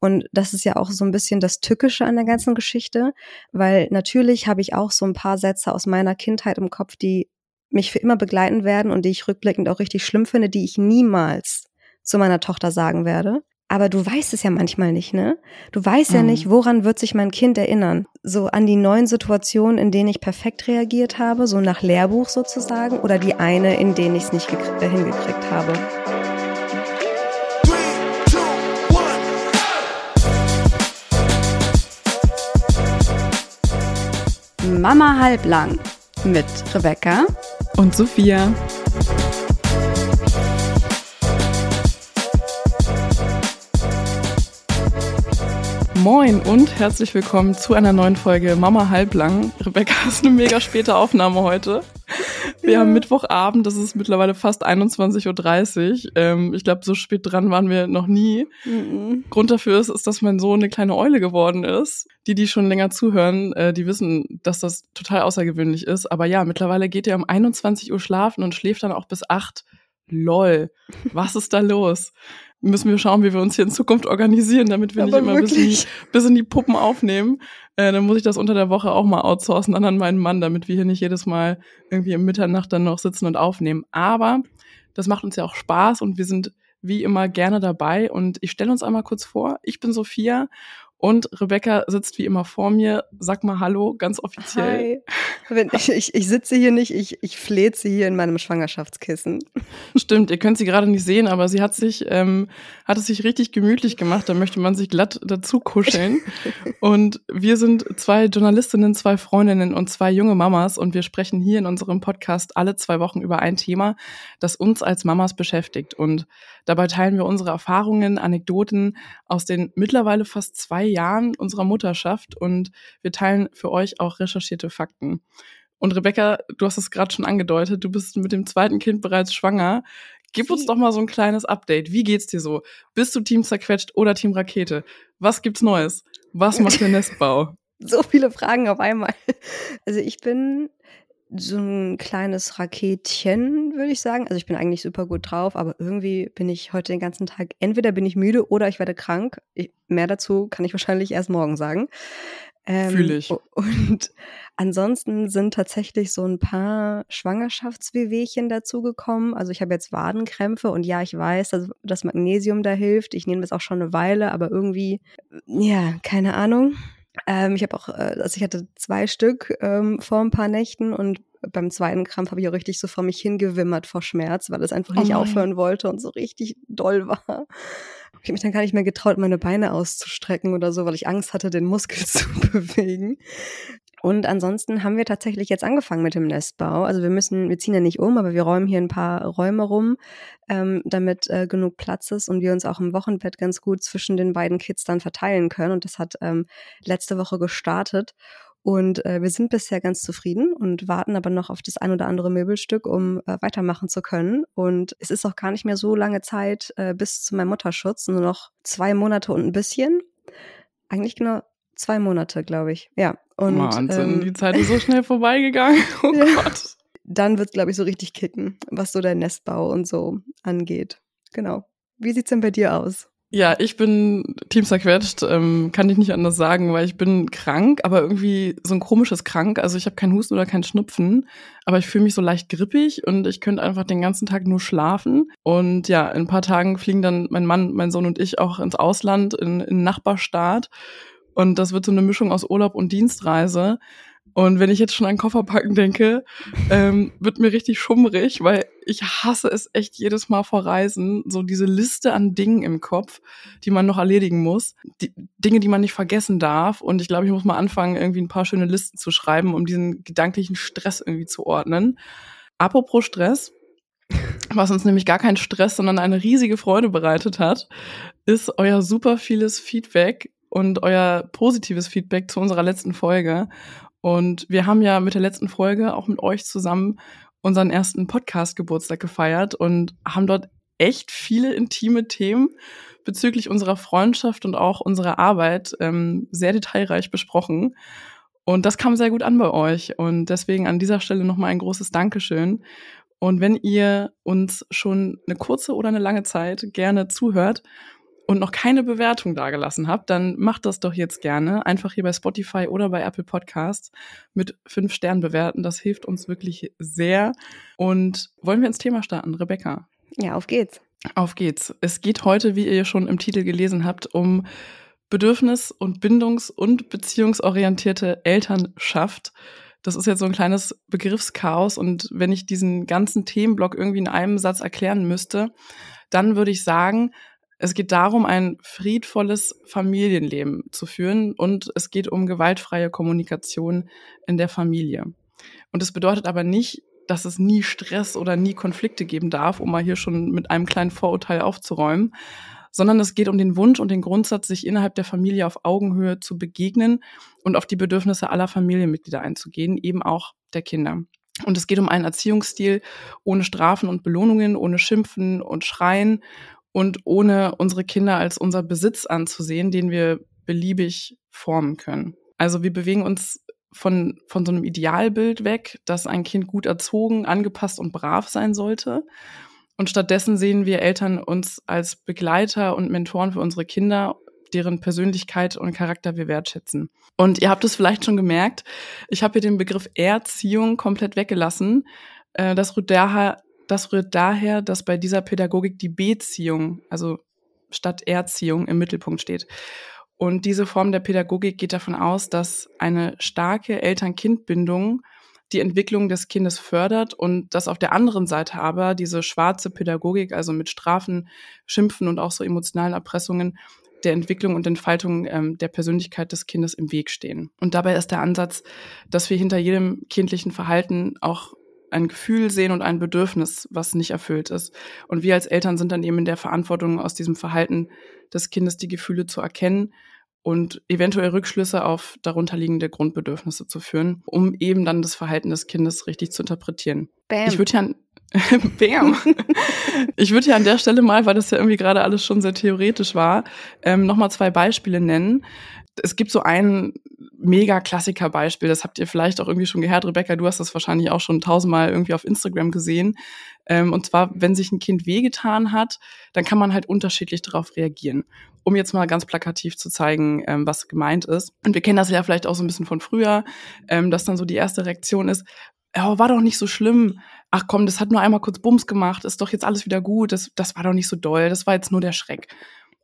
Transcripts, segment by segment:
Und das ist ja auch so ein bisschen das Tückische an der ganzen Geschichte, weil natürlich habe ich auch so ein paar Sätze aus meiner Kindheit im Kopf, die mich für immer begleiten werden und die ich rückblickend auch richtig schlimm finde, die ich niemals zu meiner Tochter sagen werde. Aber du weißt es ja manchmal nicht, ne? Du weißt mhm. ja nicht, woran wird sich mein Kind erinnern? So an die neuen Situationen, in denen ich perfekt reagiert habe, so nach Lehrbuch sozusagen, oder die eine, in denen ich es nicht äh, hingekriegt habe. Mama halblang mit Rebecca und Sophia. Moin und herzlich willkommen zu einer neuen Folge Mama halblang. Rebecca hast eine mega späte Aufnahme heute. Wir ja. haben Mittwochabend, das ist mittlerweile fast 21.30 Uhr. Ähm, ich glaube, so spät dran waren wir noch nie. Mhm. Grund dafür ist, ist, dass mein Sohn eine kleine Eule geworden ist. Die, die schon länger zuhören, äh, die wissen, dass das total außergewöhnlich ist. Aber ja, mittlerweile geht er um 21 Uhr schlafen und schläft dann auch bis 8. Lol, was ist da los? Müssen wir schauen, wie wir uns hier in Zukunft organisieren, damit wir Aber nicht immer bis in, die, bis in, die, Puppen aufnehmen. Äh, dann muss ich das unter der Woche auch mal outsourcen dann an meinen Mann, damit wir hier nicht jedes Mal irgendwie im Mitternacht dann noch sitzen und aufnehmen. Aber das macht uns ja auch Spaß und wir sind wie immer gerne dabei. Und ich stelle uns einmal kurz vor, ich bin Sophia und Rebecca sitzt wie immer vor mir. Sag mal Hallo, ganz offiziell. Hi. Ich, ich, ich sitze hier nicht, ich, ich fleze hier in meinem Schwangerschaftskissen. Stimmt, ihr könnt sie gerade nicht sehen, aber sie hat sich, ähm, hat es sich richtig gemütlich gemacht. Da möchte man sich glatt dazu kuscheln. und wir sind zwei Journalistinnen, zwei Freundinnen und zwei junge Mamas und wir sprechen hier in unserem Podcast alle zwei Wochen über ein Thema, das uns als Mamas beschäftigt. Und dabei teilen wir unsere Erfahrungen, Anekdoten aus den mittlerweile fast zwei Jahren unserer Mutterschaft und wir teilen für euch auch recherchierte Fakten. Und Rebecca, du hast es gerade schon angedeutet, du bist mit dem zweiten Kind bereits schwanger. Gib uns doch mal so ein kleines Update. Wie geht's dir so? Bist du Team zerquetscht oder Team Rakete? Was gibt's Neues? Was macht der Nestbau? so viele Fragen auf einmal. Also ich bin so ein kleines Raketchen, würde ich sagen. Also ich bin eigentlich super gut drauf, aber irgendwie bin ich heute den ganzen Tag, entweder bin ich müde oder ich werde krank. Ich, mehr dazu kann ich wahrscheinlich erst morgen sagen. Ähm, Fühle ich. Und ansonsten sind tatsächlich so ein paar Schwangerschaftswehwehchen dazugekommen. Also ich habe jetzt Wadenkrämpfe und ja, ich weiß, dass das Magnesium da hilft. Ich nehme das auch schon eine Weile, aber irgendwie, ja, keine Ahnung. Ähm, ich habe auch, äh, also ich hatte zwei Stück ähm, vor ein paar Nächten und beim zweiten Krampf habe ich auch richtig so vor mich hingewimmert vor Schmerz, weil es einfach nicht oh aufhören wollte und so richtig doll war. Ich habe mich dann gar nicht mehr getraut, meine Beine auszustrecken oder so, weil ich Angst hatte, den Muskel zu bewegen. Und ansonsten haben wir tatsächlich jetzt angefangen mit dem Nestbau. Also wir müssen, wir ziehen ja nicht um, aber wir räumen hier ein paar Räume rum, ähm, damit äh, genug Platz ist und wir uns auch im Wochenbett ganz gut zwischen den beiden Kids dann verteilen können. Und das hat ähm, letzte Woche gestartet. Und äh, wir sind bisher ganz zufrieden und warten aber noch auf das ein oder andere Möbelstück, um äh, weitermachen zu können. Und es ist auch gar nicht mehr so lange Zeit äh, bis zu meinem Mutterschutz, nur noch zwei Monate und ein bisschen. Eigentlich genau zwei Monate, glaube ich. Ja. Und, Wahnsinn, ähm, die Zeit ist so schnell vorbeigegangen. Oh ja. Gott. Dann wird es, glaube ich, so richtig kicken, was so der Nestbau und so angeht. Genau. Wie sieht's denn bei dir aus? Ja, ich bin Team zerquetscht, ähm, kann ich nicht anders sagen, weil ich bin krank, aber irgendwie so ein komisches krank. Also ich habe keinen Husten oder keinen Schnupfen, aber ich fühle mich so leicht grippig und ich könnte einfach den ganzen Tag nur schlafen. Und ja, in ein paar Tagen fliegen dann mein Mann, mein Sohn und ich auch ins Ausland, in, in Nachbarstaat. Und das wird so eine Mischung aus Urlaub und Dienstreise. Und wenn ich jetzt schon an Kofferpacken denke, ähm, wird mir richtig schummrig, weil ich hasse es echt jedes Mal vor Reisen, so diese Liste an Dingen im Kopf, die man noch erledigen muss, die, Dinge, die man nicht vergessen darf. Und ich glaube, ich muss mal anfangen, irgendwie ein paar schöne Listen zu schreiben, um diesen gedanklichen Stress irgendwie zu ordnen. Apropos Stress, was uns nämlich gar keinen Stress, sondern eine riesige Freude bereitet hat, ist euer super vieles Feedback und euer positives Feedback zu unserer letzten Folge. Und wir haben ja mit der letzten Folge auch mit euch zusammen unseren ersten Podcast-Geburtstag gefeiert und haben dort echt viele intime Themen bezüglich unserer Freundschaft und auch unserer Arbeit ähm, sehr detailreich besprochen. Und das kam sehr gut an bei euch. Und deswegen an dieser Stelle nochmal ein großes Dankeschön. Und wenn ihr uns schon eine kurze oder eine lange Zeit gerne zuhört und noch keine Bewertung dagelassen habt, dann macht das doch jetzt gerne. Einfach hier bei Spotify oder bei Apple Podcasts mit fünf Sternen bewerten. Das hilft uns wirklich sehr. Und wollen wir ins Thema starten, Rebecca? Ja, auf geht's. Auf geht's. Es geht heute, wie ihr schon im Titel gelesen habt, um Bedürfnis- und bindungs- und beziehungsorientierte Elternschaft. Das ist jetzt so ein kleines Begriffschaos und wenn ich diesen ganzen Themenblock irgendwie in einem Satz erklären müsste, dann würde ich sagen, es geht darum, ein friedvolles Familienleben zu führen und es geht um gewaltfreie Kommunikation in der Familie. Und es bedeutet aber nicht, dass es nie Stress oder nie Konflikte geben darf, um mal hier schon mit einem kleinen Vorurteil aufzuräumen, sondern es geht um den Wunsch und den Grundsatz, sich innerhalb der Familie auf Augenhöhe zu begegnen und auf die Bedürfnisse aller Familienmitglieder einzugehen, eben auch der Kinder. Und es geht um einen Erziehungsstil ohne Strafen und Belohnungen, ohne Schimpfen und Schreien und ohne unsere Kinder als unser Besitz anzusehen, den wir beliebig formen können. Also wir bewegen uns von, von so einem Idealbild weg, dass ein Kind gut erzogen, angepasst und brav sein sollte. Und stattdessen sehen wir Eltern uns als Begleiter und Mentoren für unsere Kinder, deren Persönlichkeit und Charakter wir wertschätzen. Und ihr habt es vielleicht schon gemerkt, ich habe hier den Begriff Erziehung komplett weggelassen. Äh, das rührt daher das rührt daher, dass bei dieser Pädagogik die Beziehung, also statt Erziehung, im Mittelpunkt steht. Und diese Form der Pädagogik geht davon aus, dass eine starke Eltern-Kind-Bindung die Entwicklung des Kindes fördert und dass auf der anderen Seite aber diese schwarze Pädagogik, also mit Strafen, Schimpfen und auch so emotionalen Erpressungen, der Entwicklung und Entfaltung ähm, der Persönlichkeit des Kindes im Weg stehen. Und dabei ist der Ansatz, dass wir hinter jedem kindlichen Verhalten auch ein Gefühl sehen und ein Bedürfnis, was nicht erfüllt ist. Und wir als Eltern sind dann eben in der Verantwortung, aus diesem Verhalten des Kindes die Gefühle zu erkennen und eventuell Rückschlüsse auf darunterliegende Grundbedürfnisse zu führen, um eben dann das Verhalten des Kindes richtig zu interpretieren. Bam. Ich würde ja Bam. ich würde ja an der Stelle mal, weil das ja irgendwie gerade alles schon sehr theoretisch war, ähm, nochmal zwei Beispiele nennen. Es gibt so ein mega Klassiker-Beispiel, das habt ihr vielleicht auch irgendwie schon gehört, Rebecca, du hast das wahrscheinlich auch schon tausendmal irgendwie auf Instagram gesehen. Ähm, und zwar, wenn sich ein Kind wehgetan hat, dann kann man halt unterschiedlich darauf reagieren. Um jetzt mal ganz plakativ zu zeigen, ähm, was gemeint ist. Und wir kennen das ja vielleicht auch so ein bisschen von früher, ähm, dass dann so die erste Reaktion ist, oh, war doch nicht so schlimm. Ach komm, das hat nur einmal kurz Bums gemacht, ist doch jetzt alles wieder gut, das, das war doch nicht so doll, das war jetzt nur der Schreck.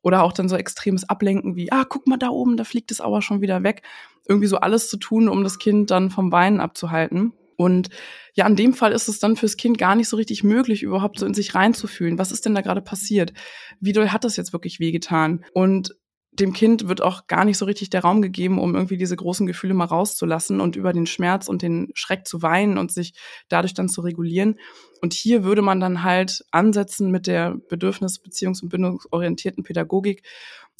Oder auch dann so extremes Ablenken wie, ah, guck mal da oben, da fliegt es aber schon wieder weg. Irgendwie so alles zu tun, um das Kind dann vom Weinen abzuhalten. Und ja, in dem Fall ist es dann fürs Kind gar nicht so richtig möglich, überhaupt so in sich reinzufühlen. Was ist denn da gerade passiert? Wie doll hat das jetzt wirklich wehgetan? Und dem Kind wird auch gar nicht so richtig der Raum gegeben, um irgendwie diese großen Gefühle mal rauszulassen und über den Schmerz und den Schreck zu weinen und sich dadurch dann zu regulieren. Und hier würde man dann halt ansetzen mit der bedürfnis-, beziehungs- und bindungsorientierten Pädagogik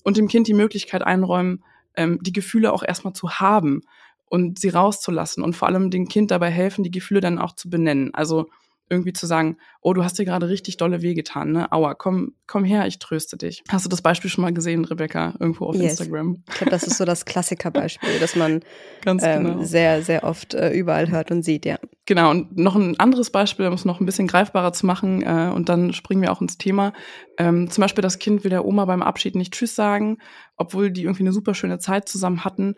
und dem Kind die Möglichkeit einräumen, ähm, die Gefühle auch erstmal zu haben und sie rauszulassen und vor allem dem Kind dabei helfen, die Gefühle dann auch zu benennen. Also irgendwie zu sagen, oh, du hast dir gerade richtig dolle wehgetan, ne? Aua, komm, komm her, ich tröste dich. Hast du das Beispiel schon mal gesehen, Rebecca, irgendwo auf yes. Instagram? Ich glaube, das ist so das Klassikerbeispiel, das man ähm, genau. sehr, sehr oft äh, überall hört und sieht, ja. Genau, und noch ein anderes Beispiel, um es noch ein bisschen greifbarer zu machen, äh, und dann springen wir auch ins Thema. Ähm, zum Beispiel, das Kind will der Oma beim Abschied nicht Tschüss sagen, obwohl die irgendwie eine super schöne Zeit zusammen hatten.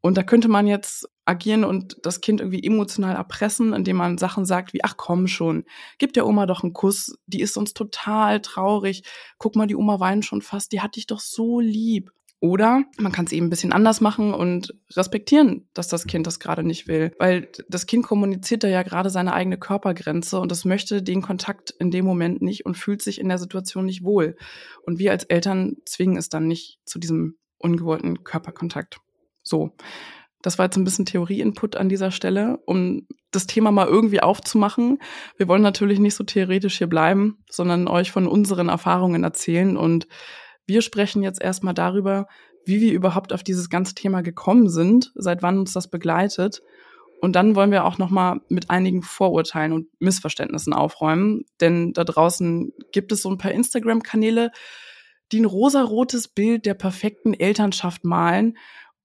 Und da könnte man jetzt agieren und das Kind irgendwie emotional erpressen, indem man Sachen sagt wie, ach komm schon, gib der Oma doch einen Kuss, die ist sonst total traurig. Guck mal, die Oma weint schon fast, die hat dich doch so lieb. Oder man kann es eben ein bisschen anders machen und respektieren, dass das Kind das gerade nicht will. Weil das Kind kommuniziert da ja gerade seine eigene Körpergrenze und es möchte den Kontakt in dem Moment nicht und fühlt sich in der Situation nicht wohl. Und wir als Eltern zwingen es dann nicht zu diesem ungewollten Körperkontakt. So. Das war jetzt ein bisschen Theorie-Input an dieser Stelle, um das Thema mal irgendwie aufzumachen. Wir wollen natürlich nicht so theoretisch hier bleiben, sondern euch von unseren Erfahrungen erzählen. Und wir sprechen jetzt erstmal darüber, wie wir überhaupt auf dieses ganze Thema gekommen sind, seit wann uns das begleitet. Und dann wollen wir auch nochmal mit einigen Vorurteilen und Missverständnissen aufräumen. Denn da draußen gibt es so ein paar Instagram-Kanäle, die ein rosarotes Bild der perfekten Elternschaft malen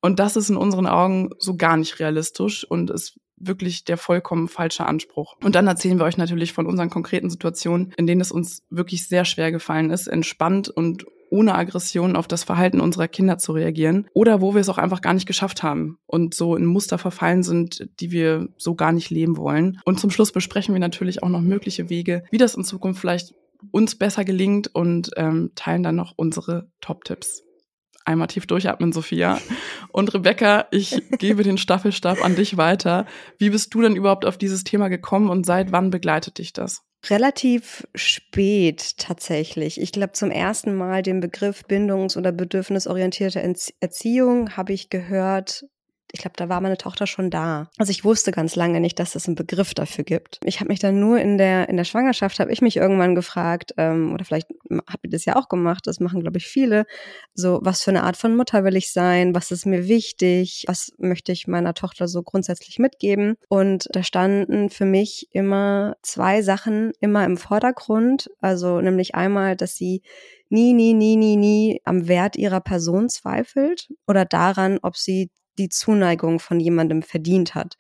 und das ist in unseren Augen so gar nicht realistisch und ist wirklich der vollkommen falsche Anspruch. Und dann erzählen wir euch natürlich von unseren konkreten Situationen, in denen es uns wirklich sehr schwer gefallen ist, entspannt und ohne Aggression auf das Verhalten unserer Kinder zu reagieren oder wo wir es auch einfach gar nicht geschafft haben und so in Muster verfallen sind, die wir so gar nicht leben wollen. Und zum Schluss besprechen wir natürlich auch noch mögliche Wege, wie das in Zukunft vielleicht uns besser gelingt und ähm, teilen dann noch unsere Top-Tipps. Einmal tief durchatmen, Sophia. Und Rebecca, ich gebe den Staffelstab an dich weiter. Wie bist du denn überhaupt auf dieses Thema gekommen und seit wann begleitet dich das? Relativ spät tatsächlich. Ich glaube, zum ersten Mal den Begriff bindungs- oder bedürfnisorientierte Erziehung habe ich gehört ich glaube, da war meine Tochter schon da. Also ich wusste ganz lange nicht, dass es einen Begriff dafür gibt. Ich habe mich dann nur in der in der Schwangerschaft habe ich mich irgendwann gefragt ähm, oder vielleicht habt ihr das ja auch gemacht. Das machen glaube ich viele. So was für eine Art von Mutter will ich sein? Was ist mir wichtig? Was möchte ich meiner Tochter so grundsätzlich mitgeben? Und da standen für mich immer zwei Sachen immer im Vordergrund. Also nämlich einmal, dass sie nie, nie, nie, nie, nie am Wert ihrer Person zweifelt oder daran, ob sie die Zuneigung von jemandem verdient hat.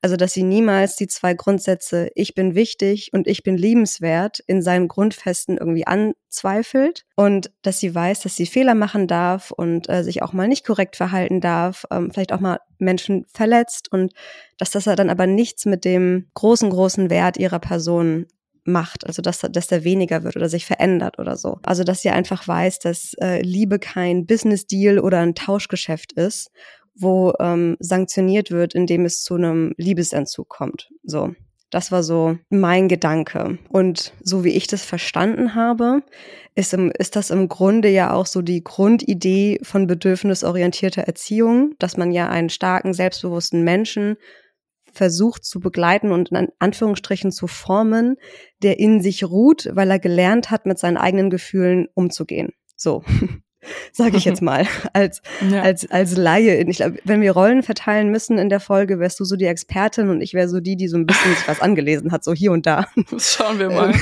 Also, dass sie niemals die zwei Grundsätze, ich bin wichtig und ich bin liebenswert, in seinen Grundfesten irgendwie anzweifelt und dass sie weiß, dass sie Fehler machen darf und äh, sich auch mal nicht korrekt verhalten darf, ähm, vielleicht auch mal Menschen verletzt und dass das dann aber nichts mit dem großen, großen Wert ihrer Person macht, also dass, dass der weniger wird oder sich verändert oder so. Also dass sie einfach weiß, dass äh, Liebe kein Business Deal oder ein Tauschgeschäft ist wo ähm, sanktioniert wird, indem es zu einem Liebesentzug kommt. So. Das war so mein Gedanke. Und so wie ich das verstanden habe, ist, im, ist das im Grunde ja auch so die Grundidee von bedürfnisorientierter Erziehung, dass man ja einen starken, selbstbewussten Menschen versucht zu begleiten und in Anführungsstrichen zu formen, der in sich ruht, weil er gelernt hat, mit seinen eigenen Gefühlen umzugehen. So. sage ich jetzt mal, als, ja. als, als Laie. Ich glaube, wenn wir Rollen verteilen müssen in der Folge, wärst du so die Expertin und ich wäre so die, die so ein bisschen sich was angelesen hat, so hier und da. Schauen wir mal.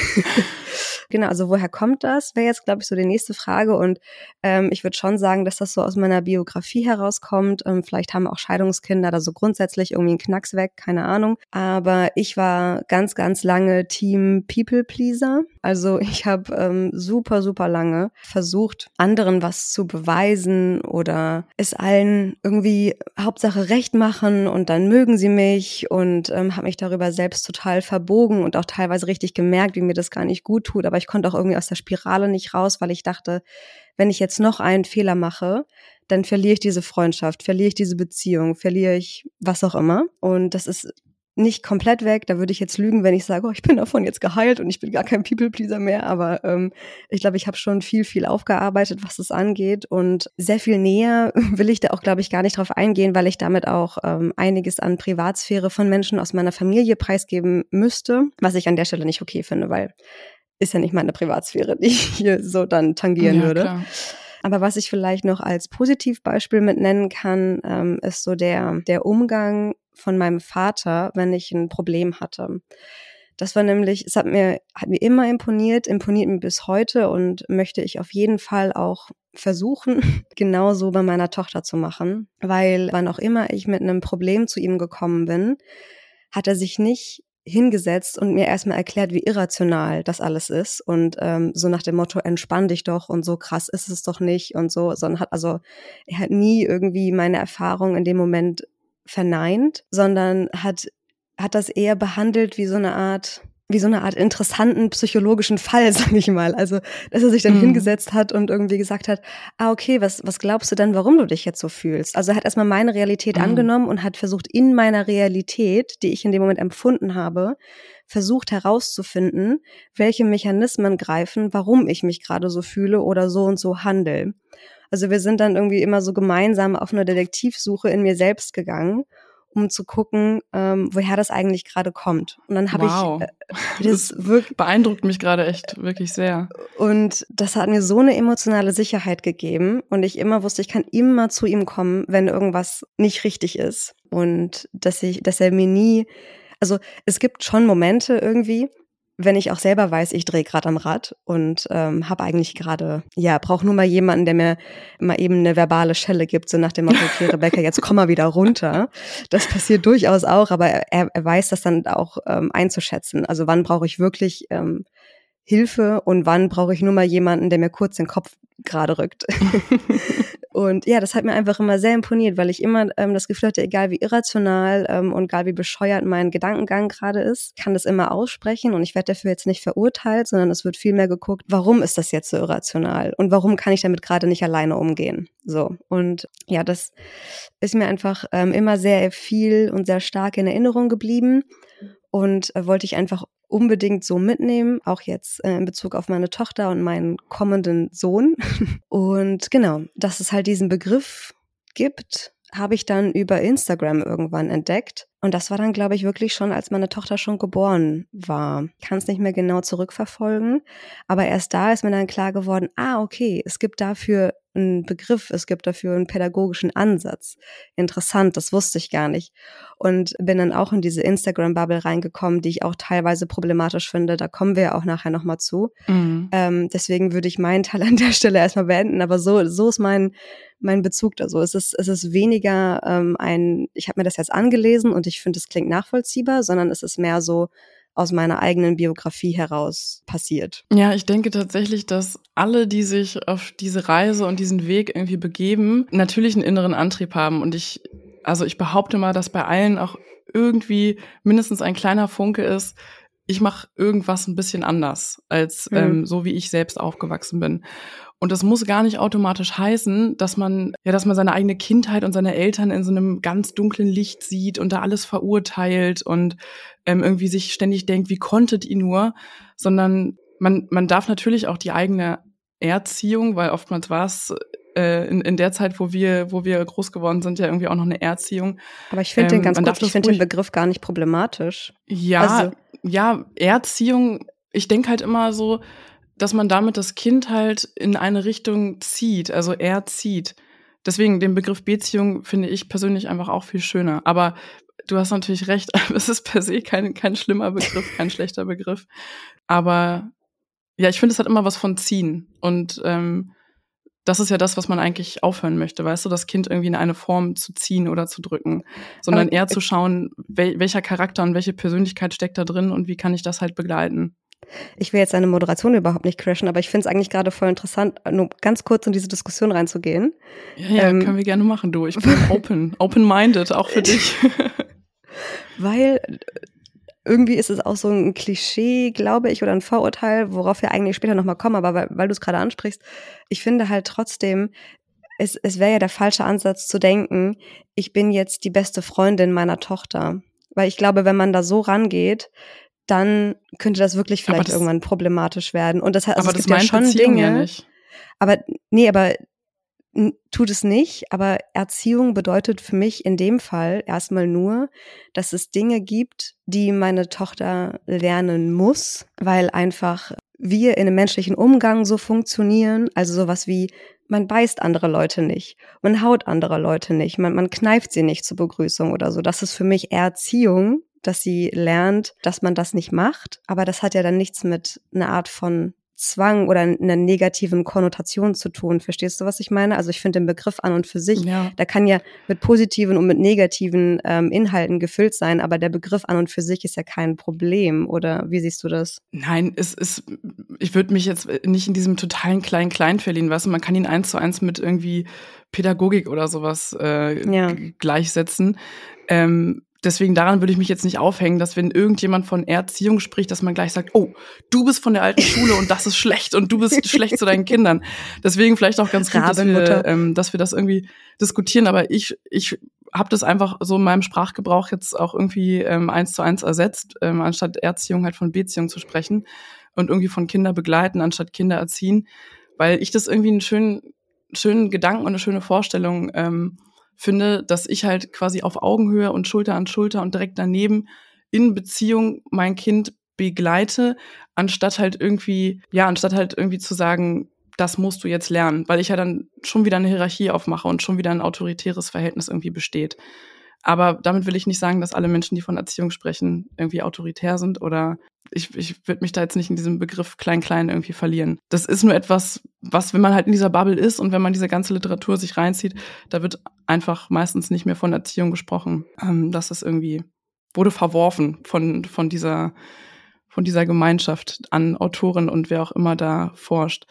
Genau, also woher kommt das? Wäre jetzt, glaube ich, so die nächste Frage. Und ähm, ich würde schon sagen, dass das so aus meiner Biografie herauskommt. Ähm, vielleicht haben auch Scheidungskinder da so grundsätzlich irgendwie einen Knacks weg, keine Ahnung. Aber ich war ganz, ganz lange Team People Pleaser. Also ich habe ähm, super, super lange versucht, anderen was zu beweisen oder es allen irgendwie Hauptsache recht machen und dann mögen sie mich und ähm, habe mich darüber selbst total verbogen und auch teilweise richtig gemerkt, wie mir das gar nicht gut tut. Aber aber ich konnte auch irgendwie aus der Spirale nicht raus, weil ich dachte, wenn ich jetzt noch einen Fehler mache, dann verliere ich diese Freundschaft, verliere ich diese Beziehung, verliere ich was auch immer. Und das ist nicht komplett weg. Da würde ich jetzt lügen, wenn ich sage, oh, ich bin davon jetzt geheilt und ich bin gar kein People-Pleaser mehr. Aber ähm, ich glaube, ich habe schon viel, viel aufgearbeitet, was das angeht. Und sehr viel näher will ich da auch, glaube ich, gar nicht drauf eingehen, weil ich damit auch ähm, einiges an Privatsphäre von Menschen aus meiner Familie preisgeben müsste, was ich an der Stelle nicht okay finde, weil ist ja nicht meine Privatsphäre, die ich hier so dann tangieren ja, würde. Klar. Aber was ich vielleicht noch als Positivbeispiel mit nennen kann, ähm, ist so der, der Umgang von meinem Vater, wenn ich ein Problem hatte. Das war nämlich, es hat mir, hat mir immer imponiert, imponiert mir bis heute und möchte ich auf jeden Fall auch versuchen, genauso bei meiner Tochter zu machen. Weil wann auch immer ich mit einem Problem zu ihm gekommen bin, hat er sich nicht hingesetzt und mir erstmal erklärt, wie irrational das alles ist und ähm, so nach dem Motto entspann dich doch und so krass ist es doch nicht und so, sondern hat also er hat nie irgendwie meine Erfahrung in dem Moment verneint, sondern hat hat das eher behandelt wie so eine Art wie so eine Art interessanten psychologischen Fall, sag ich mal. Also, dass er sich dann mhm. hingesetzt hat und irgendwie gesagt hat, ah, okay, was, was glaubst du denn, warum du dich jetzt so fühlst? Also er hat erstmal meine Realität mhm. angenommen und hat versucht, in meiner Realität, die ich in dem Moment empfunden habe, versucht herauszufinden, welche Mechanismen greifen, warum ich mich gerade so fühle oder so und so handle. Also wir sind dann irgendwie immer so gemeinsam auf eine Detektivsuche in mir selbst gegangen um zu gucken, ähm, woher das eigentlich gerade kommt. Und dann habe wow. ich äh, das, das wirklich beeindruckt mich gerade echt wirklich sehr. Und das hat mir so eine emotionale Sicherheit gegeben und ich immer wusste, ich kann immer zu ihm kommen, wenn irgendwas nicht richtig ist und dass ich, dass er mir nie also es gibt schon Momente irgendwie, wenn ich auch selber weiß, ich drehe gerade am Rad und ähm, habe eigentlich gerade, ja, brauche nur mal jemanden, der mir mal eben eine verbale Schelle gibt, so nach dem Motto, okay, Rebecca, jetzt komm mal wieder runter. Das passiert durchaus auch, aber er, er weiß das dann auch ähm, einzuschätzen. Also wann brauche ich wirklich ähm, Hilfe und wann brauche ich nur mal jemanden, der mir kurz den Kopf gerade rückt. und ja, das hat mir einfach immer sehr imponiert, weil ich immer ähm, das Gefühl hatte, egal wie irrational ähm, und egal wie bescheuert mein Gedankengang gerade ist, kann das immer aussprechen und ich werde dafür jetzt nicht verurteilt, sondern es wird vielmehr geguckt, warum ist das jetzt so irrational und warum kann ich damit gerade nicht alleine umgehen. So und ja, das ist mir einfach ähm, immer sehr viel und sehr stark in Erinnerung geblieben und äh, wollte ich einfach unbedingt so mitnehmen, auch jetzt äh, in Bezug auf meine Tochter und meinen kommenden Sohn. Und genau, dass es halt diesen Begriff gibt, habe ich dann über Instagram irgendwann entdeckt. Und das war dann, glaube ich, wirklich schon, als meine Tochter schon geboren war. Ich kann es nicht mehr genau zurückverfolgen, aber erst da ist mir dann klar geworden, ah, okay, es gibt dafür einen Begriff, es gibt dafür einen pädagogischen Ansatz. Interessant, das wusste ich gar nicht. Und bin dann auch in diese Instagram-Bubble reingekommen, die ich auch teilweise problematisch finde. Da kommen wir ja auch nachher nochmal zu. Mhm. Ähm, deswegen würde ich meinen Teil an der Stelle erstmal beenden. Aber so, so ist mein, mein Bezug da so. Es ist, es ist weniger ähm, ein, ich habe mir das jetzt angelesen und ich finde, es klingt nachvollziehbar, sondern es ist mehr so, aus meiner eigenen Biografie heraus passiert. Ja, ich denke tatsächlich, dass alle, die sich auf diese Reise und diesen Weg irgendwie begeben, natürlich einen inneren Antrieb haben. Und ich, also ich behaupte mal, dass bei allen auch irgendwie mindestens ein kleiner Funke ist, ich mache irgendwas ein bisschen anders als mhm. ähm, so, wie ich selbst aufgewachsen bin. Und das muss gar nicht automatisch heißen, dass man, ja, dass man seine eigene Kindheit und seine Eltern in so einem ganz dunklen Licht sieht und da alles verurteilt und ähm, irgendwie sich ständig denkt, wie konntet ihr nur, sondern man, man darf natürlich auch die eigene Erziehung, weil oftmals war es äh, in, in der Zeit, wo wir, wo wir groß geworden sind, ja irgendwie auch noch eine Erziehung. Aber ich finde ähm, den ganz kurz, ich finde den Begriff gar nicht problematisch. Ja, also, ja, Erziehung, ich denke halt immer so, dass man damit das Kind halt in eine Richtung zieht, also erzieht. Deswegen den Begriff Beziehung finde ich persönlich einfach auch viel schöner. Aber du hast natürlich recht, es ist per se kein, kein schlimmer Begriff, kein schlechter Begriff. Aber ja, ich finde, es hat immer was von ziehen. Und ähm, das ist ja das, was man eigentlich aufhören möchte, weißt du, das Kind irgendwie in eine Form zu ziehen oder zu drücken, sondern eher zu schauen, wel welcher Charakter und welche Persönlichkeit steckt da drin und wie kann ich das halt begleiten. Ich will jetzt deine Moderation überhaupt nicht crashen, aber ich finde es eigentlich gerade voll interessant, nur ganz kurz in diese Diskussion reinzugehen. Ja, ja ähm, können wir gerne machen, du. Ich bin open, open-minded, auch für dich. Weil irgendwie ist es auch so ein Klischee, glaube ich, oder ein Vorurteil, worauf wir eigentlich später nochmal kommen, aber weil, weil du es gerade ansprichst, ich finde halt trotzdem, es, es wäre ja der falsche Ansatz zu denken, ich bin jetzt die beste Freundin meiner Tochter. Weil ich glaube, wenn man da so rangeht, dann könnte das wirklich vielleicht das, irgendwann problematisch werden. Und das, also aber es das gibt ja schon Dinge. Ja nicht. Aber nee, aber tut es nicht. Aber Erziehung bedeutet für mich in dem Fall erstmal nur, dass es Dinge gibt, die meine Tochter lernen muss, weil einfach wir in einem menschlichen Umgang so funktionieren. Also sowas wie man beißt andere Leute nicht, man haut andere Leute nicht, man, man kneift sie nicht zur Begrüßung oder so. Das ist für mich Erziehung dass sie lernt, dass man das nicht macht. Aber das hat ja dann nichts mit einer Art von Zwang oder einer negativen Konnotation zu tun. Verstehst du, was ich meine? Also ich finde den Begriff an und für sich, ja. der kann ja mit positiven und mit negativen ähm, Inhalten gefüllt sein, aber der Begriff an und für sich ist ja kein Problem. Oder wie siehst du das? Nein, es ist, ich würde mich jetzt nicht in diesem totalen kleinen Klein verlieren, weißt du, man kann ihn eins zu eins mit irgendwie Pädagogik oder sowas äh, ja. gleichsetzen. Ähm, deswegen daran würde ich mich jetzt nicht aufhängen, dass wenn irgendjemand von Erziehung spricht, dass man gleich sagt, oh, du bist von der alten Schule und das ist schlecht und du bist schlecht zu deinen Kindern. Deswegen vielleicht auch ganz gut, dass wir, ähm, dass wir das irgendwie diskutieren. Aber ich, ich habe das einfach so in meinem Sprachgebrauch jetzt auch irgendwie ähm, eins zu eins ersetzt, ähm, anstatt Erziehung halt von Beziehung zu sprechen und irgendwie von Kinder begleiten, anstatt Kinder erziehen, weil ich das irgendwie einen schönen, schönen Gedanken und eine schöne Vorstellung ähm, finde, dass ich halt quasi auf Augenhöhe und Schulter an Schulter und direkt daneben in Beziehung mein Kind begleite, anstatt halt irgendwie, ja, anstatt halt irgendwie zu sagen, das musst du jetzt lernen, weil ich ja dann schon wieder eine Hierarchie aufmache und schon wieder ein autoritäres Verhältnis irgendwie besteht. Aber damit will ich nicht sagen, dass alle Menschen, die von Erziehung sprechen, irgendwie autoritär sind oder ich, ich würde mich da jetzt nicht in diesem Begriff klein-klein irgendwie verlieren. Das ist nur etwas, was, wenn man halt in dieser Bubble ist und wenn man diese ganze Literatur sich reinzieht, da wird einfach meistens nicht mehr von Erziehung gesprochen. Ähm, das ist irgendwie, wurde verworfen von, von dieser, von dieser Gemeinschaft an Autoren und wer auch immer da forscht.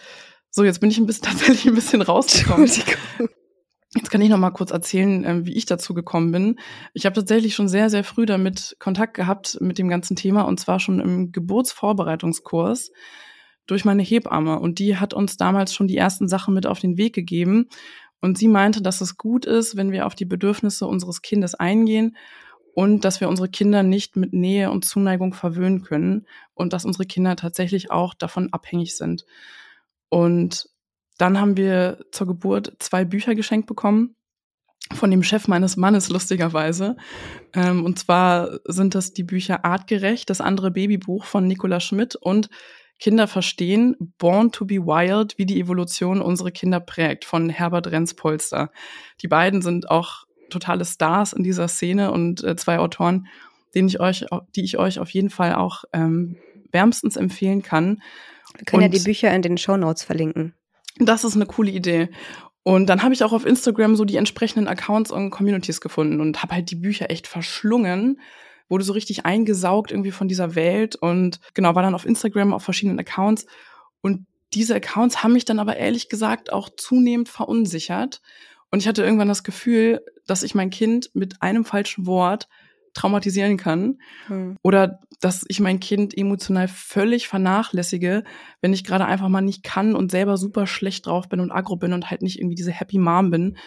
So, jetzt bin ich ein bisschen tatsächlich ein bisschen rausgekommen. Jetzt kann ich noch mal kurz erzählen, ähm, wie ich dazu gekommen bin. Ich habe tatsächlich schon sehr, sehr früh damit Kontakt gehabt mit dem ganzen Thema und zwar schon im Geburtsvorbereitungskurs durch meine Hebamme. Und die hat uns damals schon die ersten Sachen mit auf den Weg gegeben. Und sie meinte, dass es gut ist, wenn wir auf die Bedürfnisse unseres Kindes eingehen und dass wir unsere Kinder nicht mit Nähe und Zuneigung verwöhnen können und dass unsere Kinder tatsächlich auch davon abhängig sind. Und dann haben wir zur Geburt zwei Bücher geschenkt bekommen von dem Chef meines Mannes lustigerweise. Ähm, und zwar sind das die Bücher Artgerecht, das andere Babybuch von Nicola Schmidt und Kinder verstehen, Born to be Wild, wie die Evolution unsere Kinder prägt, von Herbert Renz-Polster. Die beiden sind auch totale Stars in dieser Szene und äh, zwei Autoren, denen ich euch, die ich euch auf jeden Fall auch ähm, wärmstens empfehlen kann. Wir können und ja die Bücher in den Show Notes verlinken. Das ist eine coole Idee. Und dann habe ich auch auf Instagram so die entsprechenden Accounts und Communities gefunden und habe halt die Bücher echt verschlungen, wurde so richtig eingesaugt irgendwie von dieser Welt und genau, war dann auf Instagram auf verschiedenen Accounts und diese Accounts haben mich dann aber ehrlich gesagt auch zunehmend verunsichert und ich hatte irgendwann das Gefühl, dass ich mein Kind mit einem falschen Wort traumatisieren kann. Hm. Oder dass ich mein Kind emotional völlig vernachlässige, wenn ich gerade einfach mal nicht kann und selber super schlecht drauf bin und aggro bin und halt nicht irgendwie diese Happy Mom bin,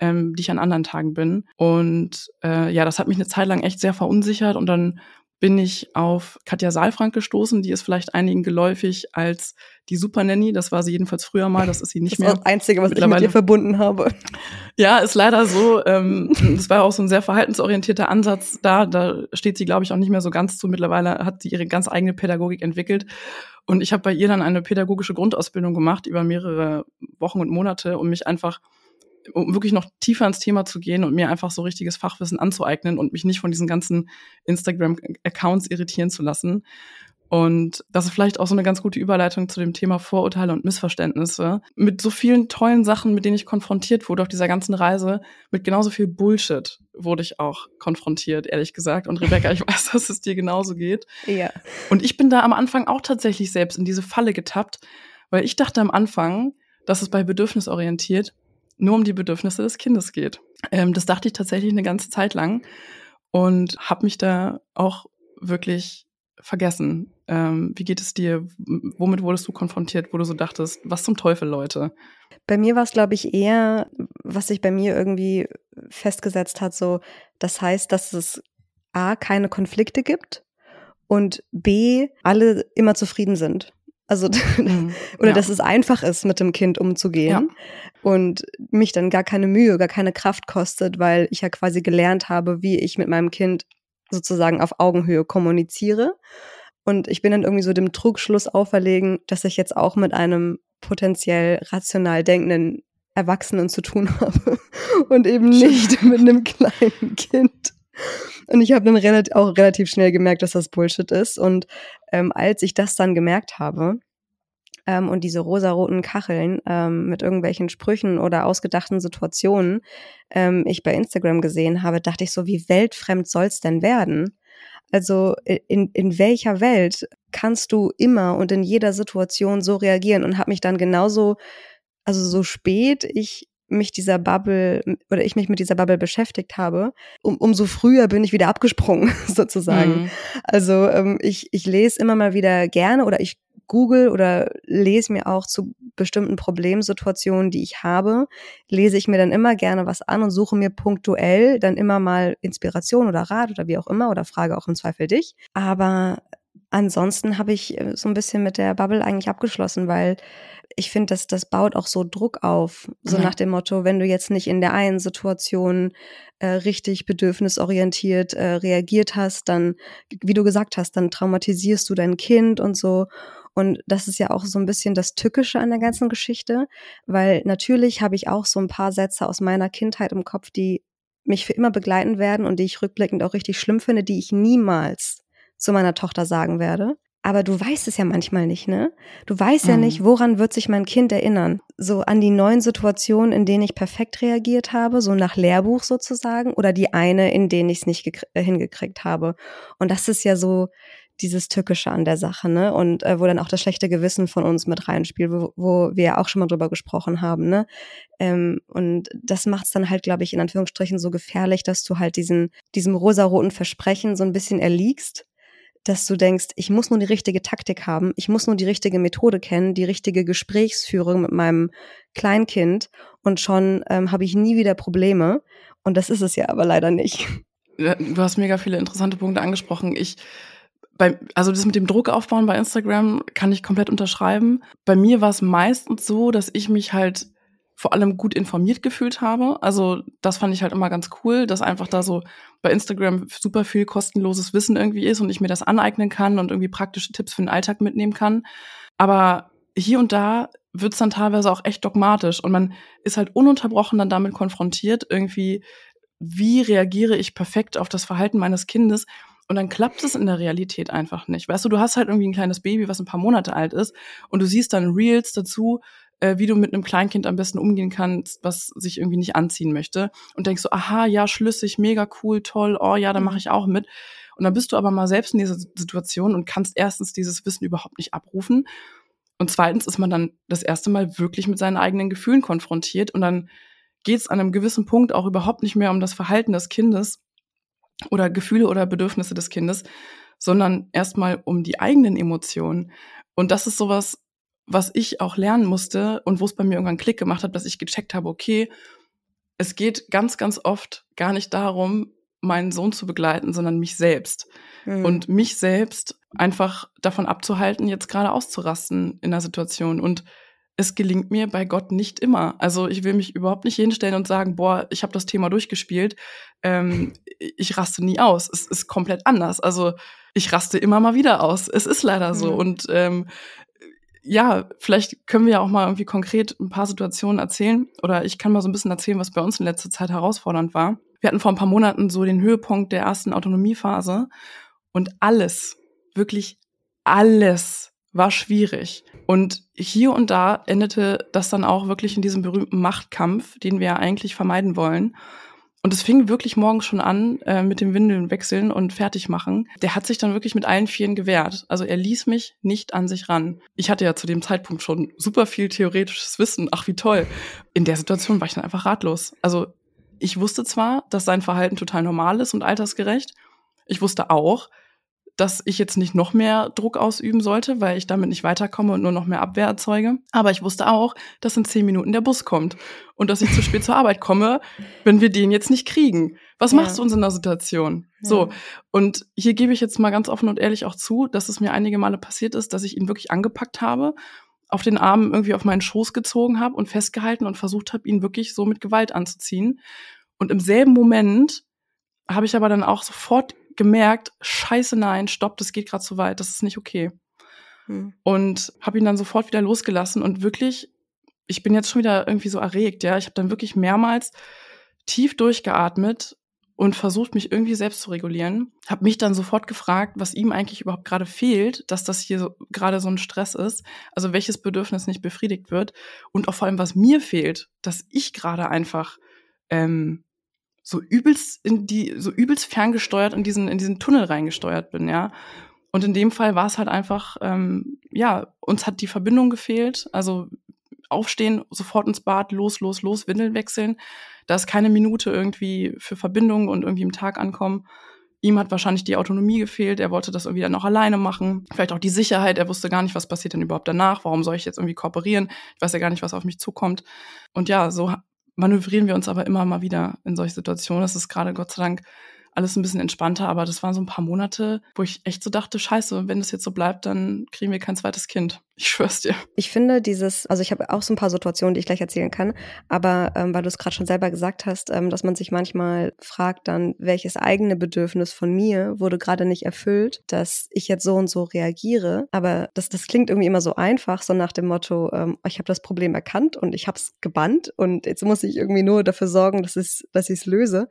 ähm, die ich an anderen Tagen bin. Und äh, ja, das hat mich eine Zeit lang echt sehr verunsichert und dann bin ich auf Katja Saalfrank gestoßen. Die ist vielleicht einigen geläufig als die Super Nanny. Das war sie jedenfalls früher mal. Das ist sie nicht das mehr. Das ist das Einzige, was ich mit ihr verbunden habe. Ja, ist leider so. Ähm, das war auch so ein sehr verhaltensorientierter Ansatz da. Da steht sie, glaube ich, auch nicht mehr so ganz zu. Mittlerweile hat sie ihre ganz eigene Pädagogik entwickelt. Und ich habe bei ihr dann eine pädagogische Grundausbildung gemacht über mehrere Wochen und Monate, um mich einfach um wirklich noch tiefer ins Thema zu gehen und mir einfach so richtiges Fachwissen anzueignen und mich nicht von diesen ganzen Instagram-Accounts irritieren zu lassen. Und das ist vielleicht auch so eine ganz gute Überleitung zu dem Thema Vorurteile und Missverständnisse. Mit so vielen tollen Sachen, mit denen ich konfrontiert wurde auf dieser ganzen Reise, mit genauso viel Bullshit wurde ich auch konfrontiert, ehrlich gesagt. Und Rebecca, ich weiß, dass es dir genauso geht. Ja. Und ich bin da am Anfang auch tatsächlich selbst in diese Falle getappt, weil ich dachte am Anfang, dass es bei bedürfnisorientiert nur um die Bedürfnisse des Kindes geht. Ähm, das dachte ich tatsächlich eine ganze Zeit lang und habe mich da auch wirklich vergessen. Ähm, wie geht es dir? Womit wurdest du konfrontiert, wo du so dachtest, was zum Teufel, Leute? Bei mir war es, glaube ich, eher, was sich bei mir irgendwie festgesetzt hat, so, das heißt, dass es A, keine Konflikte gibt und B, alle immer zufrieden sind. Also, mhm. oder ja. dass es einfach ist, mit dem Kind umzugehen ja. und mich dann gar keine Mühe, gar keine Kraft kostet, weil ich ja quasi gelernt habe, wie ich mit meinem Kind sozusagen auf Augenhöhe kommuniziere. Und ich bin dann irgendwie so dem Trugschluss auferlegen, dass ich jetzt auch mit einem potenziell rational denkenden Erwachsenen zu tun habe und eben nicht mit einem kleinen Kind. Und ich habe dann relativ, auch relativ schnell gemerkt, dass das Bullshit ist. Und ähm, als ich das dann gemerkt habe ähm, und diese rosaroten Kacheln ähm, mit irgendwelchen Sprüchen oder ausgedachten Situationen ähm, ich bei Instagram gesehen habe, dachte ich so, wie weltfremd soll's denn werden? Also in, in welcher Welt kannst du immer und in jeder Situation so reagieren und habe mich dann genauso, also so spät ich mich dieser Bubble oder ich mich mit dieser Bubble beschäftigt habe, um, umso früher bin ich wieder abgesprungen, sozusagen. Mhm. Also ähm, ich, ich lese immer mal wieder gerne oder ich google oder lese mir auch zu bestimmten Problemsituationen, die ich habe, lese ich mir dann immer gerne was an und suche mir punktuell dann immer mal Inspiration oder Rat oder wie auch immer oder frage auch im Zweifel dich. Aber ansonsten habe ich äh, so ein bisschen mit der Bubble eigentlich abgeschlossen, weil ich finde, dass das baut auch so Druck auf. So mhm. nach dem Motto, wenn du jetzt nicht in der einen Situation äh, richtig bedürfnisorientiert äh, reagiert hast, dann, wie du gesagt hast, dann traumatisierst du dein Kind und so. Und das ist ja auch so ein bisschen das Tückische an der ganzen Geschichte, weil natürlich habe ich auch so ein paar Sätze aus meiner Kindheit im Kopf, die mich für immer begleiten werden und die ich rückblickend auch richtig schlimm finde, die ich niemals zu meiner Tochter sagen werde. Aber du weißt es ja manchmal nicht, ne? Du weißt mhm. ja nicht, woran wird sich mein Kind erinnern? So an die neuen Situationen, in denen ich perfekt reagiert habe, so nach Lehrbuch sozusagen, oder die eine, in denen ich es nicht äh, hingekriegt habe. Und das ist ja so dieses Tückische an der Sache, ne? Und äh, wo dann auch das schlechte Gewissen von uns mit reinspielt, wo, wo wir ja auch schon mal drüber gesprochen haben, ne? Ähm, und das macht es dann halt, glaube ich, in Anführungsstrichen so gefährlich, dass du halt diesen, diesem rosaroten Versprechen so ein bisschen erliegst, dass du denkst, ich muss nur die richtige Taktik haben, ich muss nur die richtige Methode kennen, die richtige Gesprächsführung mit meinem Kleinkind und schon ähm, habe ich nie wieder Probleme. Und das ist es ja aber leider nicht. Du hast mega viele interessante Punkte angesprochen. Ich bei, also das mit dem Druck aufbauen bei Instagram kann ich komplett unterschreiben. Bei mir war es meistens so, dass ich mich halt vor allem gut informiert gefühlt habe. Also das fand ich halt immer ganz cool, dass einfach da so bei Instagram super viel kostenloses Wissen irgendwie ist und ich mir das aneignen kann und irgendwie praktische Tipps für den Alltag mitnehmen kann. Aber hier und da wird's dann teilweise auch echt dogmatisch und man ist halt ununterbrochen dann damit konfrontiert, irgendwie, wie reagiere ich perfekt auf das Verhalten meines Kindes und dann klappt es in der Realität einfach nicht. Weißt du, du hast halt irgendwie ein kleines Baby, was ein paar Monate alt ist und du siehst dann Reels dazu, äh, wie du mit einem Kleinkind am besten umgehen kannst, was sich irgendwie nicht anziehen möchte und denkst so, aha, ja, schlüssig, mega cool, toll, oh ja, da mache mhm. ich auch mit. Und dann bist du aber mal selbst in dieser Situation und kannst erstens dieses Wissen überhaupt nicht abrufen und zweitens ist man dann das erste Mal wirklich mit seinen eigenen Gefühlen konfrontiert und dann geht es an einem gewissen Punkt auch überhaupt nicht mehr um das Verhalten des Kindes, oder Gefühle oder Bedürfnisse des Kindes, sondern erstmal um die eigenen Emotionen. Und das ist sowas, was ich auch lernen musste und wo es bei mir irgendwann Klick gemacht hat, dass ich gecheckt habe, okay, es geht ganz, ganz oft gar nicht darum, meinen Sohn zu begleiten, sondern mich selbst. Mhm. Und mich selbst einfach davon abzuhalten, jetzt gerade auszurasten in der Situation. Und es gelingt mir bei Gott nicht immer. Also ich will mich überhaupt nicht hinstellen und sagen, boah, ich habe das Thema durchgespielt. Ähm, ich raste nie aus. Es ist komplett anders. Also ich raste immer mal wieder aus. Es ist leider so. Mhm. Und ähm, ja, vielleicht können wir ja auch mal irgendwie konkret ein paar Situationen erzählen. Oder ich kann mal so ein bisschen erzählen, was bei uns in letzter Zeit herausfordernd war. Wir hatten vor ein paar Monaten so den Höhepunkt der ersten Autonomiephase. Und alles, wirklich alles war schwierig. Und hier und da endete das dann auch wirklich in diesem berühmten Machtkampf, den wir ja eigentlich vermeiden wollen. Und es fing wirklich morgens schon an äh, mit dem Windeln wechseln und fertig machen. Der hat sich dann wirklich mit allen Vieren gewehrt. Also er ließ mich nicht an sich ran. Ich hatte ja zu dem Zeitpunkt schon super viel theoretisches Wissen. Ach, wie toll. In der Situation war ich dann einfach ratlos. Also ich wusste zwar, dass sein Verhalten total normal ist und altersgerecht. Ich wusste auch, dass ich jetzt nicht noch mehr Druck ausüben sollte, weil ich damit nicht weiterkomme und nur noch mehr Abwehr erzeuge. Aber ich wusste auch, dass in zehn Minuten der Bus kommt und dass ich zu spät zur Arbeit komme, wenn wir den jetzt nicht kriegen. Was ja. machst du uns in der Situation? Ja. So. Und hier gebe ich jetzt mal ganz offen und ehrlich auch zu, dass es mir einige Male passiert ist, dass ich ihn wirklich angepackt habe, auf den Arm irgendwie auf meinen Schoß gezogen habe und festgehalten und versucht habe, ihn wirklich so mit Gewalt anzuziehen. Und im selben Moment habe ich aber dann auch sofort gemerkt, scheiße, nein, stopp, das geht gerade zu weit, das ist nicht okay. Hm. Und habe ihn dann sofort wieder losgelassen und wirklich, ich bin jetzt schon wieder irgendwie so erregt, ja. Ich habe dann wirklich mehrmals tief durchgeatmet und versucht, mich irgendwie selbst zu regulieren. Habe mich dann sofort gefragt, was ihm eigentlich überhaupt gerade fehlt, dass das hier so, gerade so ein Stress ist. Also welches Bedürfnis nicht befriedigt wird und auch vor allem, was mir fehlt, dass ich gerade einfach ähm, so übelst in die, so übelst ferngesteuert in diesen, in diesen Tunnel reingesteuert bin, ja. Und in dem Fall war es halt einfach, ähm, ja, uns hat die Verbindung gefehlt. Also aufstehen, sofort ins Bad, los, los, los, Windeln wechseln. Da ist keine Minute irgendwie für Verbindung und irgendwie im Tag ankommen. Ihm hat wahrscheinlich die Autonomie gefehlt. Er wollte das irgendwie dann noch alleine machen. Vielleicht auch die Sicherheit. Er wusste gar nicht, was passiert denn überhaupt danach. Warum soll ich jetzt irgendwie kooperieren? Ich weiß ja gar nicht, was auf mich zukommt. Und ja, so manövrieren wir uns aber immer mal wieder in solche Situationen. Das ist gerade Gott sei Dank alles ein bisschen entspannter, aber das waren so ein paar Monate, wo ich echt so dachte, scheiße, wenn das jetzt so bleibt, dann kriegen wir kein zweites Kind. Ich schwör's dir. Ich finde dieses, also ich habe auch so ein paar Situationen, die ich gleich erzählen kann, aber ähm, weil du es gerade schon selber gesagt hast, ähm, dass man sich manchmal fragt dann, welches eigene Bedürfnis von mir wurde gerade nicht erfüllt, dass ich jetzt so und so reagiere. Aber das, das klingt irgendwie immer so einfach, so nach dem Motto, ähm, ich habe das Problem erkannt und ich habe es gebannt und jetzt muss ich irgendwie nur dafür sorgen, dass, es, dass ich es löse.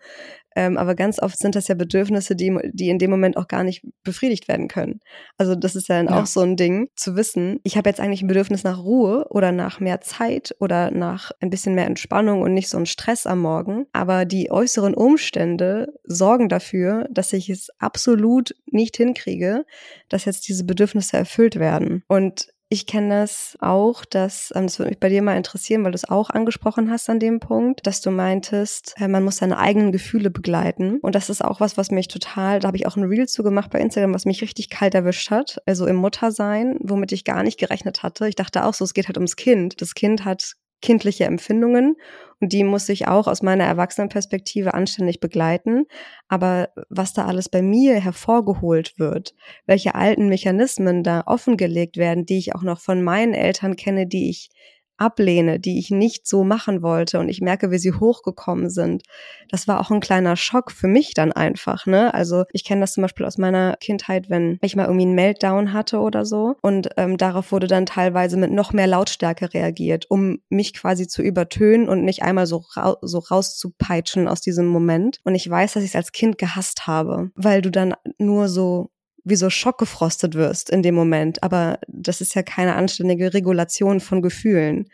Ähm, aber ganz oft sind das ja Bedürfnisse, die, die in dem Moment auch gar nicht befriedigt werden können. Also das ist ja dann ja. auch so ein Ding, zu wissen, ich habe jetzt eigentlich ein Bedürfnis nach Ruhe oder nach mehr Zeit oder nach ein bisschen mehr Entspannung und nicht so ein Stress am Morgen. Aber die äußeren Umstände sorgen dafür, dass ich es absolut nicht hinkriege, dass jetzt diese Bedürfnisse erfüllt werden. Und ich kenne das auch, dass, ähm, das würde mich bei dir mal interessieren, weil du es auch angesprochen hast an dem Punkt, dass du meintest, äh, man muss seine eigenen Gefühle begleiten. Und das ist auch was, was mich total, da habe ich auch ein Reel zu gemacht bei Instagram, was mich richtig kalt erwischt hat. Also im Muttersein, womit ich gar nicht gerechnet hatte. Ich dachte auch so, es geht halt ums Kind. Das Kind hat kindliche Empfindungen und die muss ich auch aus meiner Erwachsenenperspektive anständig begleiten. Aber was da alles bei mir hervorgeholt wird, welche alten Mechanismen da offengelegt werden, die ich auch noch von meinen Eltern kenne, die ich ablehne, die ich nicht so machen wollte und ich merke, wie sie hochgekommen sind. Das war auch ein kleiner Schock für mich dann einfach, ne? Also ich kenne das zum Beispiel aus meiner Kindheit, wenn ich mal irgendwie einen Meltdown hatte oder so und ähm, darauf wurde dann teilweise mit noch mehr Lautstärke reagiert, um mich quasi zu übertönen und nicht einmal so, ra so rauszupeitschen aus diesem Moment. Und ich weiß, dass ich es als Kind gehasst habe, weil du dann nur so wie so schockgefrostet wirst in dem Moment. Aber das ist ja keine anständige Regulation von Gefühlen.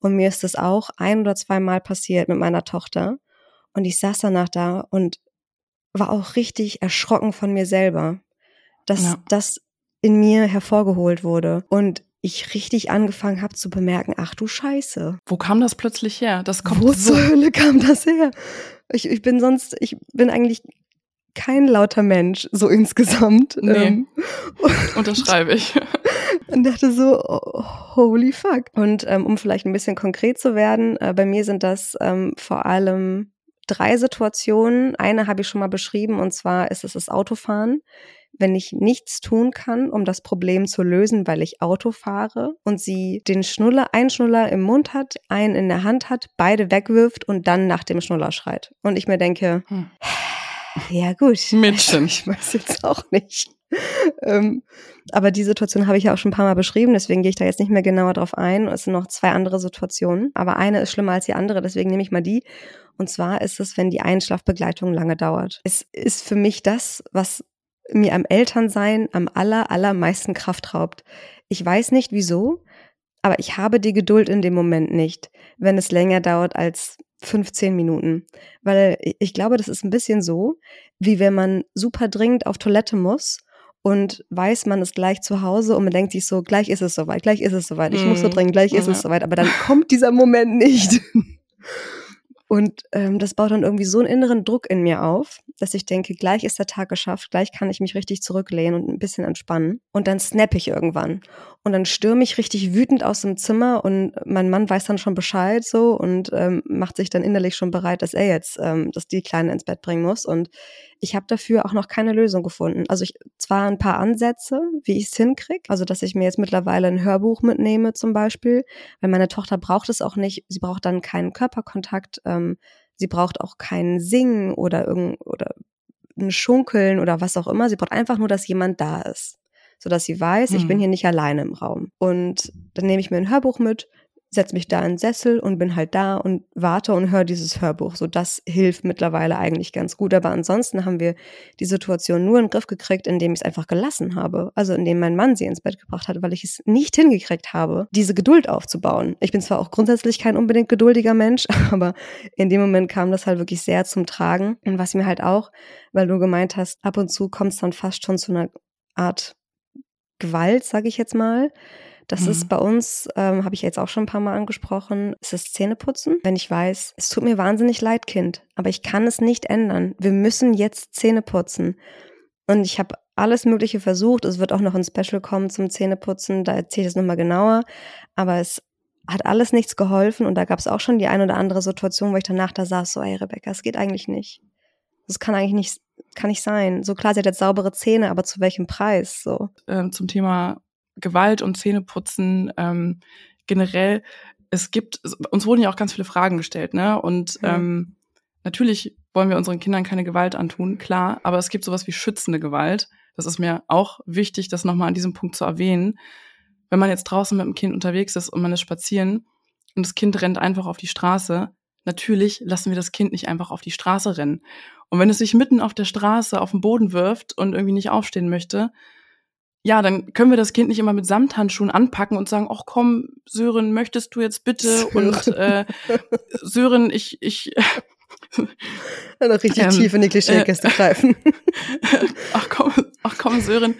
Und mir ist das auch ein oder zweimal passiert mit meiner Tochter. Und ich saß danach da und war auch richtig erschrocken von mir selber, dass ja. das in mir hervorgeholt wurde. Und ich richtig angefangen habe zu bemerken, ach du Scheiße. Wo kam das plötzlich her? Das kommt Wo so zur Hölle kam das her? Ich, ich bin sonst, ich bin eigentlich kein lauter Mensch, so insgesamt. Nee, ähm, unterschreibe ich. Und dachte so, oh, holy fuck. Und ähm, um vielleicht ein bisschen konkret zu werden, äh, bei mir sind das ähm, vor allem drei Situationen. Eine habe ich schon mal beschrieben, und zwar ist es das Autofahren. Wenn ich nichts tun kann, um das Problem zu lösen, weil ich Auto fahre und sie den Schnuller, einen Schnuller im Mund hat, einen in der Hand hat, beide wegwirft und dann nach dem Schnuller schreit. Und ich mir denke, hm ja, gut. Mädchen. Ich weiß jetzt auch nicht. ähm, aber die Situation habe ich ja auch schon ein paar Mal beschrieben, deswegen gehe ich da jetzt nicht mehr genauer drauf ein. Es sind noch zwei andere Situationen, aber eine ist schlimmer als die andere, deswegen nehme ich mal die. Und zwar ist es, wenn die Einschlafbegleitung lange dauert. Es ist für mich das, was mir am Elternsein am aller, allermeisten Kraft raubt. Ich weiß nicht wieso, aber ich habe die Geduld in dem Moment nicht, wenn es länger dauert als 15 Minuten. Weil ich glaube, das ist ein bisschen so, wie wenn man super dringend auf Toilette muss und weiß, man ist gleich zu Hause und man denkt sich so, gleich ist es soweit, gleich ist es soweit, ich muss so mhm. dringend, gleich ist es soweit, aber dann kommt dieser Moment nicht. Und ähm, das baut dann irgendwie so einen inneren Druck in mir auf, dass ich denke, gleich ist der Tag geschafft, gleich kann ich mich richtig zurücklehnen und ein bisschen entspannen. Und dann snap ich irgendwann. Und dann stürme ich richtig wütend aus dem Zimmer und mein Mann weiß dann schon Bescheid so und ähm, macht sich dann innerlich schon bereit, dass er jetzt ähm, dass die Kleine ins Bett bringen muss. Und ich habe dafür auch noch keine Lösung gefunden. Also ich zwar ein paar Ansätze, wie ich es hinkriege, also dass ich mir jetzt mittlerweile ein Hörbuch mitnehme zum Beispiel, weil meine Tochter braucht es auch nicht. Sie braucht dann keinen Körperkontakt, ähm, sie braucht auch keinen Singen oder irgend oder ein Schunkeln oder was auch immer. Sie braucht einfach nur, dass jemand da ist, sodass sie weiß, hm. ich bin hm. hier nicht alleine im Raum. Und dann nehme ich mir ein Hörbuch mit, setze mich da in den Sessel und bin halt da und warte und höre dieses Hörbuch. So, das hilft mittlerweile eigentlich ganz gut. Aber ansonsten haben wir die Situation nur in den Griff gekriegt, indem ich es einfach gelassen habe. Also indem mein Mann sie ins Bett gebracht hat, weil ich es nicht hingekriegt habe, diese Geduld aufzubauen. Ich bin zwar auch grundsätzlich kein unbedingt geduldiger Mensch, aber in dem Moment kam das halt wirklich sehr zum Tragen. Und was mir halt auch, weil du gemeint hast, ab und zu kommt es dann fast schon zu einer Art Gewalt, sage ich jetzt mal das mhm. ist bei uns, ähm, habe ich jetzt auch schon ein paar Mal angesprochen, ist das Zähneputzen. Wenn ich weiß, es tut mir wahnsinnig leid, Kind, aber ich kann es nicht ändern. Wir müssen jetzt Zähne putzen. Und ich habe alles Mögliche versucht. Es wird auch noch ein Special kommen zum Zähneputzen, da erzähle ich es nochmal genauer. Aber es hat alles nichts geholfen und da gab es auch schon die ein oder andere Situation, wo ich danach da saß, so, ey Rebecca, es geht eigentlich nicht. Das kann eigentlich nicht, kann nicht sein. So klar, sie hat jetzt saubere Zähne, aber zu welchem Preis? So. Ähm, zum Thema Gewalt und Zähneputzen ähm, generell, es gibt, uns wurden ja auch ganz viele Fragen gestellt, ne? Und mhm. ähm, natürlich wollen wir unseren Kindern keine Gewalt antun, klar, aber es gibt sowas wie schützende Gewalt. Das ist mir auch wichtig, das nochmal an diesem Punkt zu erwähnen. Wenn man jetzt draußen mit dem Kind unterwegs ist und man ist spazieren und das Kind rennt einfach auf die Straße, natürlich lassen wir das Kind nicht einfach auf die Straße rennen. Und wenn es sich mitten auf der Straße auf den Boden wirft und irgendwie nicht aufstehen möchte, ja, dann können wir das Kind nicht immer mit Samthandschuhen anpacken und sagen, ach komm, Sören, möchtest du jetzt bitte? Sören. Und äh, Sören, ich, ich noch richtig ähm, tief in die Klischeekiste äh, greifen. ach komm, ach komm, Sören.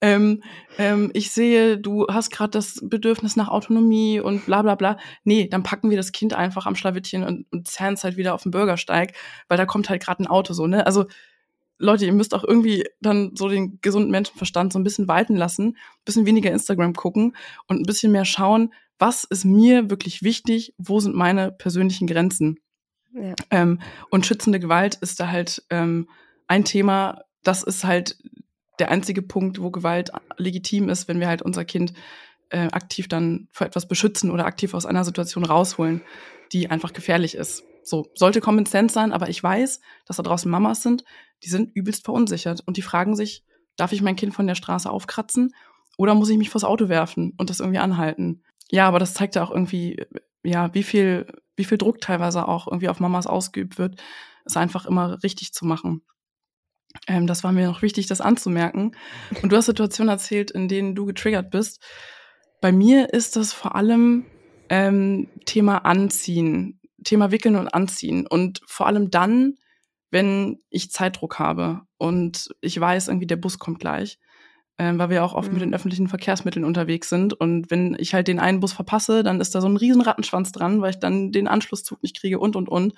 Ähm, ähm, ich sehe, du hast gerade das Bedürfnis nach Autonomie und bla bla bla. Nee, dann packen wir das Kind einfach am Schlawittchen und, und zerren es halt wieder auf den Bürgersteig, weil da kommt halt gerade ein Auto so, ne? Also Leute, ihr müsst auch irgendwie dann so den gesunden Menschenverstand so ein bisschen walten lassen, ein bisschen weniger Instagram gucken und ein bisschen mehr schauen, was ist mir wirklich wichtig, wo sind meine persönlichen Grenzen. Ja. Ähm, und schützende Gewalt ist da halt ähm, ein Thema, das ist halt der einzige Punkt, wo Gewalt legitim ist, wenn wir halt unser Kind äh, aktiv dann vor etwas beschützen oder aktiv aus einer Situation rausholen, die einfach gefährlich ist. So, sollte Common Sense sein, aber ich weiß, dass da draußen Mamas sind, die sind übelst verunsichert und die fragen sich, darf ich mein Kind von der Straße aufkratzen oder muss ich mich vors Auto werfen und das irgendwie anhalten? Ja, aber das zeigt ja auch irgendwie, ja, wie viel, wie viel Druck teilweise auch irgendwie auf Mamas ausgeübt wird, es einfach immer richtig zu machen. Ähm, das war mir noch wichtig, das anzumerken. Und du hast Situationen erzählt, in denen du getriggert bist. Bei mir ist das vor allem ähm, Thema Anziehen. Thema Wickeln und Anziehen. Und vor allem dann, wenn ich Zeitdruck habe und ich weiß, irgendwie der Bus kommt gleich, äh, weil wir auch oft mhm. mit den öffentlichen Verkehrsmitteln unterwegs sind. Und wenn ich halt den einen Bus verpasse, dann ist da so ein riesen Rattenschwanz dran, weil ich dann den Anschlusszug nicht kriege und, und, und.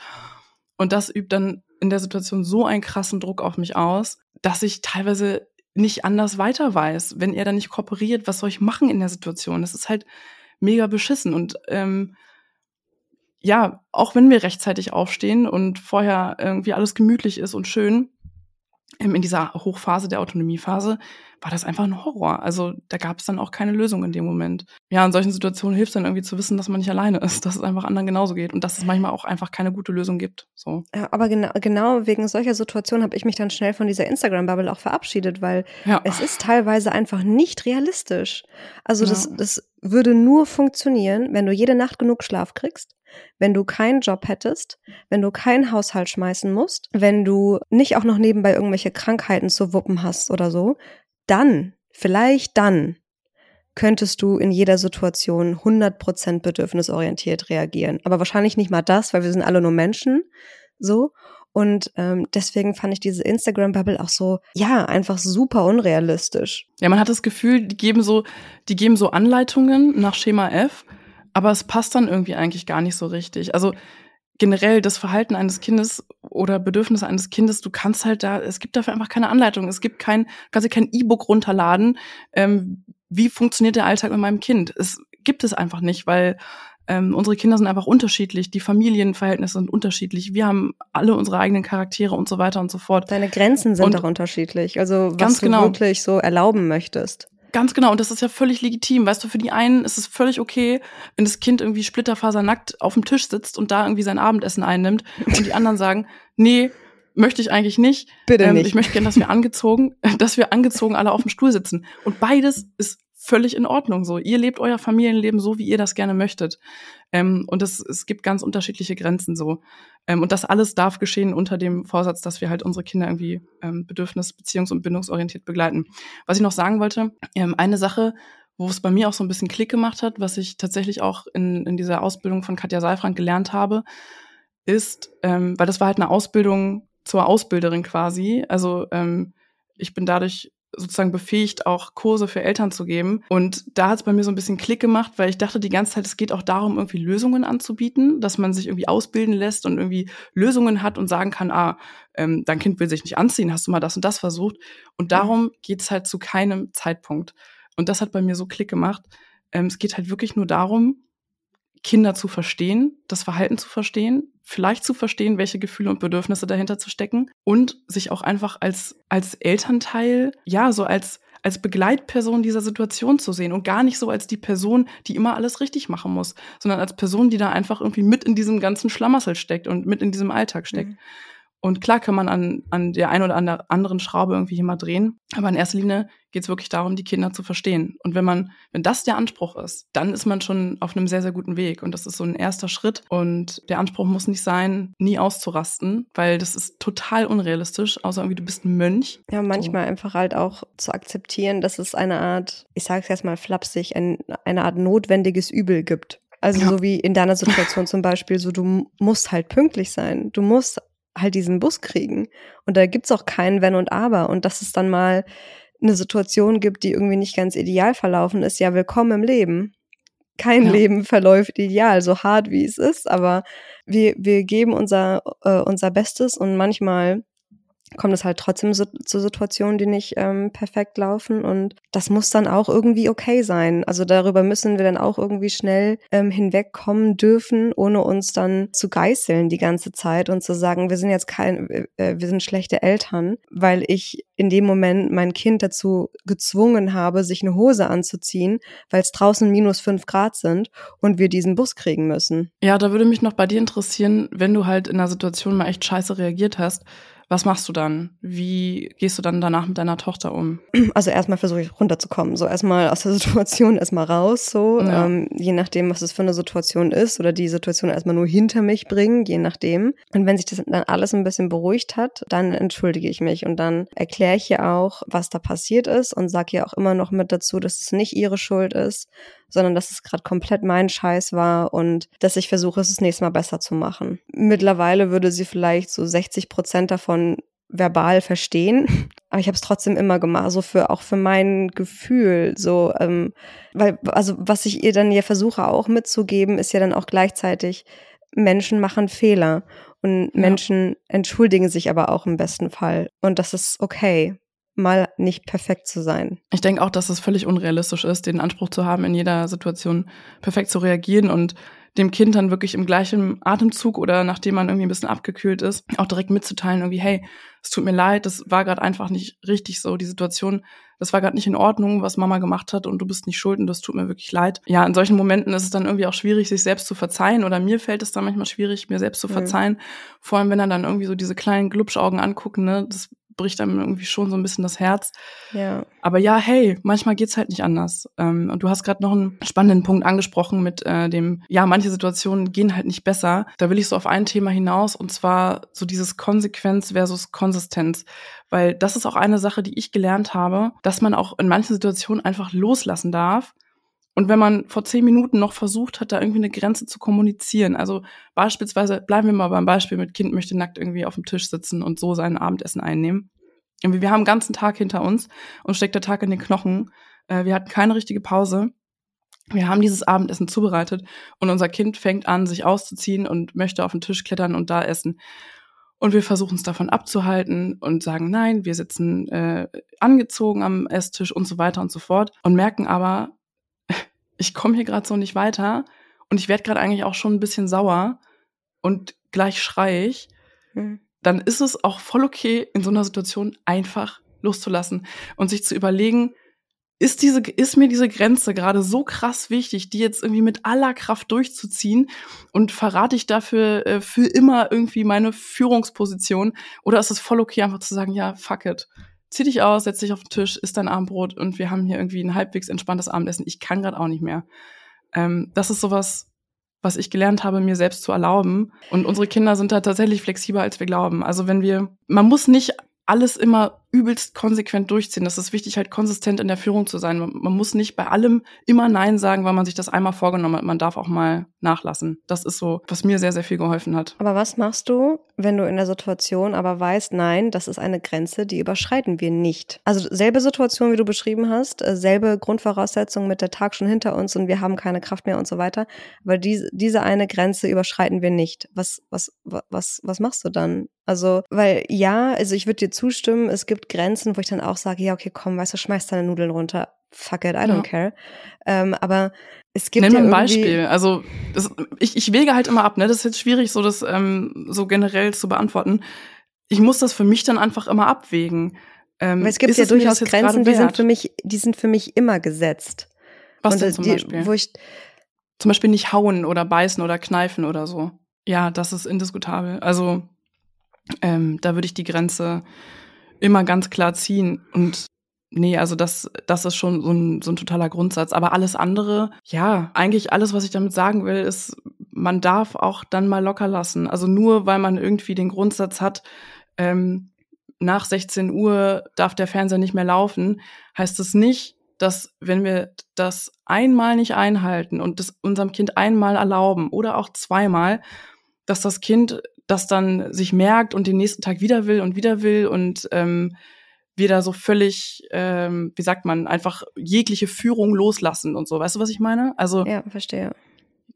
Und das übt dann in der Situation so einen krassen Druck auf mich aus, dass ich teilweise nicht anders weiter weiß. Wenn er dann nicht kooperiert, was soll ich machen in der Situation? Das ist halt mega beschissen. Und ähm, ja, auch wenn wir rechtzeitig aufstehen und vorher irgendwie alles gemütlich ist und schön, ähm, in dieser Hochphase der Autonomiephase war das einfach ein Horror. Also da gab es dann auch keine Lösung in dem Moment. Ja, in solchen Situationen hilft dann irgendwie zu wissen, dass man nicht alleine ist, dass es einfach anderen genauso geht und dass es manchmal auch einfach keine gute Lösung gibt. So. Ja, aber genau, genau wegen solcher Situationen habe ich mich dann schnell von dieser Instagram-Bubble auch verabschiedet, weil ja. es ist teilweise einfach nicht realistisch. Also ja. das, das würde nur funktionieren, wenn du jede Nacht genug Schlaf kriegst wenn du keinen Job hättest, wenn du keinen Haushalt schmeißen musst, wenn du nicht auch noch nebenbei irgendwelche Krankheiten zu wuppen hast oder so, dann, vielleicht dann, könntest du in jeder Situation 100% bedürfnisorientiert reagieren. Aber wahrscheinlich nicht mal das, weil wir sind alle nur Menschen, so. Und ähm, deswegen fand ich diese Instagram-Bubble auch so, ja, einfach super unrealistisch. Ja, man hat das Gefühl, die geben so, die geben so Anleitungen nach Schema F aber es passt dann irgendwie eigentlich gar nicht so richtig. Also generell das Verhalten eines Kindes oder Bedürfnisse eines Kindes, du kannst halt da, es gibt dafür einfach keine Anleitung. Es gibt kein, kannst du kein E-Book runterladen. Ähm, wie funktioniert der Alltag mit meinem Kind? Es gibt es einfach nicht, weil ähm, unsere Kinder sind einfach unterschiedlich, die Familienverhältnisse sind unterschiedlich, wir haben alle unsere eigenen Charaktere und so weiter und so fort. Deine Grenzen sind und auch unterschiedlich, also was ganz du genau. wirklich so erlauben möchtest. Ganz genau, und das ist ja völlig legitim. Weißt du, für die einen ist es völlig okay, wenn das Kind irgendwie splitterfasernackt auf dem Tisch sitzt und da irgendwie sein Abendessen einnimmt und die anderen sagen, nee, möchte ich eigentlich nicht. Bitte ähm, nicht. Ich möchte gerne, dass wir angezogen, dass wir angezogen alle auf dem Stuhl sitzen. Und beides ist völlig in Ordnung so. Ihr lebt euer Familienleben so, wie ihr das gerne möchtet. Ähm, und es, es gibt ganz unterschiedliche Grenzen so. Ähm, und das alles darf geschehen unter dem Vorsatz, dass wir halt unsere Kinder irgendwie ähm, bedürfnis-, beziehungs- und bindungsorientiert begleiten. Was ich noch sagen wollte, ähm, eine Sache, wo es bei mir auch so ein bisschen Klick gemacht hat, was ich tatsächlich auch in, in dieser Ausbildung von Katja Seifrank gelernt habe, ist, ähm, weil das war halt eine Ausbildung zur Ausbilderin quasi. Also ähm, ich bin dadurch sozusagen befähigt, auch Kurse für Eltern zu geben. Und da hat es bei mir so ein bisschen Klick gemacht, weil ich dachte die ganze Zeit, es geht auch darum, irgendwie Lösungen anzubieten, dass man sich irgendwie ausbilden lässt und irgendwie Lösungen hat und sagen kann, ah, ähm, dein Kind will sich nicht anziehen, hast du mal das und das versucht. Und darum geht's halt zu keinem Zeitpunkt. Und das hat bei mir so Klick gemacht. Ähm, es geht halt wirklich nur darum, Kinder zu verstehen, das Verhalten zu verstehen, vielleicht zu verstehen, welche Gefühle und Bedürfnisse dahinter zu stecken und sich auch einfach als, als Elternteil, ja, so als, als Begleitperson dieser Situation zu sehen und gar nicht so als die Person, die immer alles richtig machen muss, sondern als Person, die da einfach irgendwie mit in diesem ganzen Schlamassel steckt und mit in diesem Alltag steckt. Mhm. Und klar kann man an, an der einen oder anderen Schraube irgendwie hier mal drehen. Aber in erster Linie geht es wirklich darum, die Kinder zu verstehen. Und wenn man, wenn das der Anspruch ist, dann ist man schon auf einem sehr, sehr guten Weg. Und das ist so ein erster Schritt. Und der Anspruch muss nicht sein, nie auszurasten, weil das ist total unrealistisch, außer irgendwie du bist ein Mönch. Ja, manchmal so. einfach halt auch zu akzeptieren, dass es eine Art, ich sage es jetzt mal flapsig, ein, eine Art notwendiges Übel gibt. Also ja. so wie in deiner Situation zum Beispiel, so du musst halt pünktlich sein. Du musst halt diesen Bus kriegen. Und da gibt's auch kein Wenn und Aber. Und dass es dann mal eine Situation gibt, die irgendwie nicht ganz ideal verlaufen ist, ja, willkommen im Leben. Kein ja. Leben verläuft ideal, so hart wie es ist, aber wir, wir geben unser, äh, unser Bestes und manchmal kommt es halt trotzdem so, zu Situationen, die nicht ähm, perfekt laufen. Und das muss dann auch irgendwie okay sein. Also darüber müssen wir dann auch irgendwie schnell ähm, hinwegkommen dürfen, ohne uns dann zu geißeln die ganze Zeit und zu sagen, wir sind jetzt kein, äh, wir sind schlechte Eltern, weil ich in dem Moment mein Kind dazu gezwungen habe, sich eine Hose anzuziehen, weil es draußen minus fünf Grad sind und wir diesen Bus kriegen müssen. Ja, da würde mich noch bei dir interessieren, wenn du halt in einer Situation mal echt scheiße reagiert hast, was machst du dann? Wie gehst du dann danach mit deiner Tochter um? Also erstmal versuche ich runterzukommen. So erstmal aus der Situation erstmal raus, so. Ja. Ähm, je nachdem, was es für eine Situation ist oder die Situation erstmal nur hinter mich bringen, je nachdem. Und wenn sich das dann alles ein bisschen beruhigt hat, dann entschuldige ich mich und dann erkläre ich ihr auch, was da passiert ist und sage ihr auch immer noch mit dazu, dass es nicht ihre Schuld ist, sondern dass es gerade komplett mein Scheiß war und dass ich versuche, es das nächste Mal besser zu machen. Mittlerweile würde sie vielleicht so 60 Prozent davon verbal verstehen, aber ich habe es trotzdem immer gemacht, so für auch für mein Gefühl, so ähm, weil also was ich ihr dann ja versuche auch mitzugeben, ist ja dann auch gleichzeitig Menschen machen Fehler und ja. Menschen entschuldigen sich aber auch im besten Fall und das ist okay mal nicht perfekt zu sein. Ich denke auch, dass es völlig unrealistisch ist, den Anspruch zu haben, in jeder Situation perfekt zu reagieren und dem Kind dann wirklich im gleichen Atemzug oder nachdem man irgendwie ein bisschen abgekühlt ist, auch direkt mitzuteilen, irgendwie, hey, es tut mir leid, das war gerade einfach nicht richtig so, die Situation, das war gerade nicht in Ordnung, was Mama gemacht hat und du bist nicht schuld und das tut mir wirklich leid. Ja, in solchen Momenten ist es dann irgendwie auch schwierig, sich selbst zu verzeihen oder mir fällt es dann manchmal schwierig, mir selbst zu mhm. verzeihen. Mhm. Vor allem, wenn er dann irgendwie so diese kleinen Glubschaugen angucken, ne, das bricht einem irgendwie schon so ein bisschen das Herz. Ja. Aber ja, hey, manchmal geht's halt nicht anders. Ähm, und du hast gerade noch einen spannenden Punkt angesprochen mit äh, dem, ja, manche Situationen gehen halt nicht besser. Da will ich so auf ein Thema hinaus und zwar so dieses Konsequenz versus Konsistenz. Weil das ist auch eine Sache, die ich gelernt habe, dass man auch in manchen Situationen einfach loslassen darf und wenn man vor zehn Minuten noch versucht hat, da irgendwie eine Grenze zu kommunizieren, also beispielsweise, bleiben wir mal beim Beispiel mit Kind möchte nackt irgendwie auf dem Tisch sitzen und so sein Abendessen einnehmen. Wir haben den ganzen Tag hinter uns und steckt der Tag in den Knochen. Äh, wir hatten keine richtige Pause. Wir haben dieses Abendessen zubereitet und unser Kind fängt an, sich auszuziehen und möchte auf den Tisch klettern und da essen. Und wir versuchen es davon abzuhalten und sagen, nein, wir sitzen äh, angezogen am Esstisch und so weiter und so fort und merken aber, ich komme hier gerade so nicht weiter und ich werde gerade eigentlich auch schon ein bisschen sauer und gleich schreie ich, mhm. dann ist es auch voll okay, in so einer Situation einfach loszulassen und sich zu überlegen, ist diese, ist mir diese Grenze gerade so krass wichtig, die jetzt irgendwie mit aller Kraft durchzuziehen und verrate ich dafür äh, für immer irgendwie meine Führungsposition oder ist es voll okay, einfach zu sagen, ja, fuck it zieh dich aus, setz dich auf den Tisch, isst dein Abendbrot und wir haben hier irgendwie ein halbwegs entspanntes Abendessen. Ich kann gerade auch nicht mehr. Ähm, das ist sowas, was ich gelernt habe, mir selbst zu erlauben. Und unsere Kinder sind da tatsächlich flexibler, als wir glauben. Also wenn wir, man muss nicht alles immer übelst konsequent durchziehen. Das ist wichtig, halt konsistent in der Führung zu sein. Man muss nicht bei allem immer Nein sagen, weil man sich das einmal vorgenommen hat. Man darf auch mal nachlassen. Das ist so, was mir sehr, sehr viel geholfen hat. Aber was machst du, wenn du in der Situation aber weißt, nein, das ist eine Grenze, die überschreiten wir nicht? Also selbe Situation, wie du beschrieben hast, äh, selbe Grundvoraussetzung mit der Tag schon hinter uns und wir haben keine Kraft mehr und so weiter. Aber diese, diese eine Grenze überschreiten wir nicht. Was, was, was, was machst du dann? Also, weil ja, also ich würde dir zustimmen, es gibt Grenzen, wo ich dann auch sage, ja, okay, komm, weißt du, schmeiß deine Nudeln runter. Fuck it, I don't ja. care. Ähm, aber es gibt Nenn ja mir ein Beispiel. Also das, ich, ich wege halt immer ab, ne? Das ist jetzt schwierig, so das ähm, so generell zu beantworten. Ich muss das für mich dann einfach immer abwägen. Ähm, es gibt ja durchaus Grenzen, die sind für mich, die sind für mich immer gesetzt. Was Und denn zum die, Beispiel? Wo ich zum Beispiel nicht hauen oder beißen oder kneifen oder so. Ja, das ist indiskutabel. Also Ähm, da würde ich die Grenze immer ganz klar ziehen. Und nee, also das, das ist schon so ein, so ein totaler Grundsatz. Aber alles andere, ja, eigentlich alles, was ich damit sagen will, ist, man darf auch dann mal locker lassen. Also nur weil man irgendwie den Grundsatz hat, ähm, nach 16 Uhr darf der Fernseher nicht mehr laufen, heißt es das nicht, dass wenn wir das einmal nicht einhalten und das unserem Kind einmal erlauben oder auch zweimal, dass das Kind das dann sich merkt und den nächsten Tag wieder will und wieder will und ähm, wir da so völlig, ähm, wie sagt man, einfach jegliche Führung loslassen und so. Weißt du, was ich meine? Also ja, verstehe.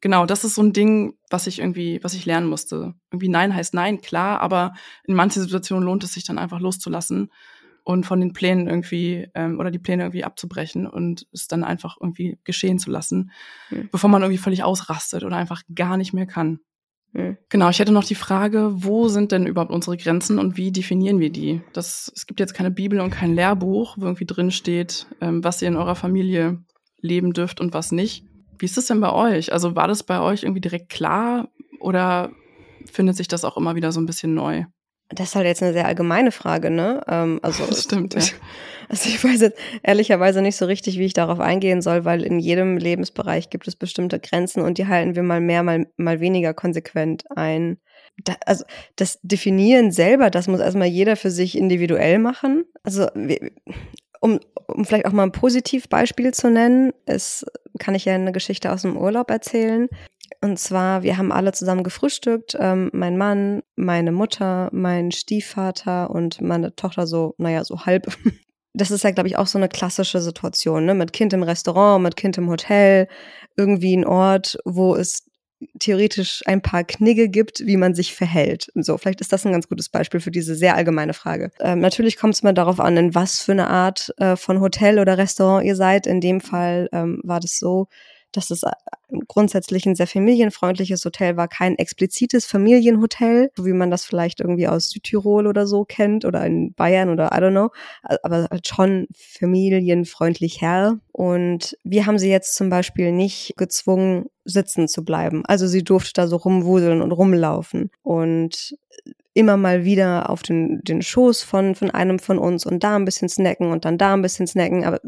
Genau, das ist so ein Ding, was ich irgendwie, was ich lernen musste. Irgendwie Nein heißt Nein, klar, aber in manchen Situationen lohnt es sich dann einfach loszulassen und von den Plänen irgendwie ähm, oder die Pläne irgendwie abzubrechen und es dann einfach irgendwie geschehen zu lassen, mhm. bevor man irgendwie völlig ausrastet oder einfach gar nicht mehr kann. Mhm. Genau, ich hätte noch die Frage, wo sind denn überhaupt unsere Grenzen und wie definieren wir die? Das, es gibt jetzt keine Bibel und kein Lehrbuch, wo irgendwie drin steht, ähm, was ihr in eurer Familie leben dürft und was nicht. Wie ist das denn bei euch? Also war das bei euch irgendwie direkt klar oder findet sich das auch immer wieder so ein bisschen neu? Das ist halt jetzt eine sehr allgemeine Frage, ne? Ähm, also, das stimmt, ja. Also ich weiß jetzt ehrlicherweise nicht so richtig, wie ich darauf eingehen soll, weil in jedem Lebensbereich gibt es bestimmte Grenzen und die halten wir mal mehr, mal, mal weniger konsequent ein. Da, also das Definieren selber, das muss erstmal jeder für sich individuell machen. Also um, um vielleicht auch mal ein Positivbeispiel zu nennen, ist, kann ich ja eine Geschichte aus dem Urlaub erzählen. Und zwar, wir haben alle zusammen gefrühstückt. Ähm, mein Mann, meine Mutter, mein Stiefvater und meine Tochter so, naja, so halb. Das ist ja, glaube ich, auch so eine klassische Situation, ne? Mit Kind im Restaurant, mit Kind im Hotel, irgendwie ein Ort, wo es theoretisch ein paar Knigge gibt, wie man sich verhält. So, vielleicht ist das ein ganz gutes Beispiel für diese sehr allgemeine Frage. Ähm, natürlich kommt es mal darauf an, in was für eine Art äh, von Hotel oder Restaurant ihr seid. In dem Fall ähm, war das so, dass es äh, grundsätzlich ein sehr familienfreundliches Hotel war, kein explizites Familienhotel, so wie man das vielleicht irgendwie aus Südtirol oder so kennt oder in Bayern oder I don't know, aber halt schon familienfreundlich her. Und wir haben sie jetzt zum Beispiel nicht gezwungen, sitzen zu bleiben. Also sie durfte da so rumwuseln und rumlaufen. Und immer mal wieder auf den, den Schoß von, von einem von uns und da ein bisschen snacken und dann da ein bisschen snacken. Aber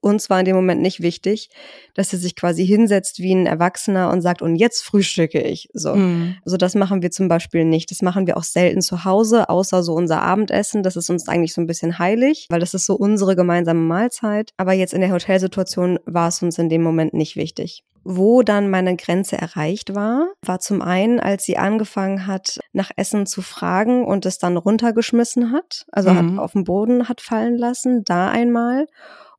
uns war in dem Moment nicht wichtig, dass er sich quasi hinsetzt wie ein Erwachsener und sagt, und jetzt frühstücke ich. So. Mhm. Also das machen wir zum Beispiel nicht. Das machen wir auch selten zu Hause, außer so unser Abendessen. Das ist uns eigentlich so ein bisschen heilig, weil das ist so unsere gemeinsame Mahlzeit. Aber jetzt in der Hotelsituation war es uns in dem Moment nicht wichtig. Wo dann meine Grenze erreicht war, war zum einen, als sie angefangen hat, nach Essen zu fragen und es dann runtergeschmissen hat, also mhm. hat auf den Boden hat fallen lassen, da einmal.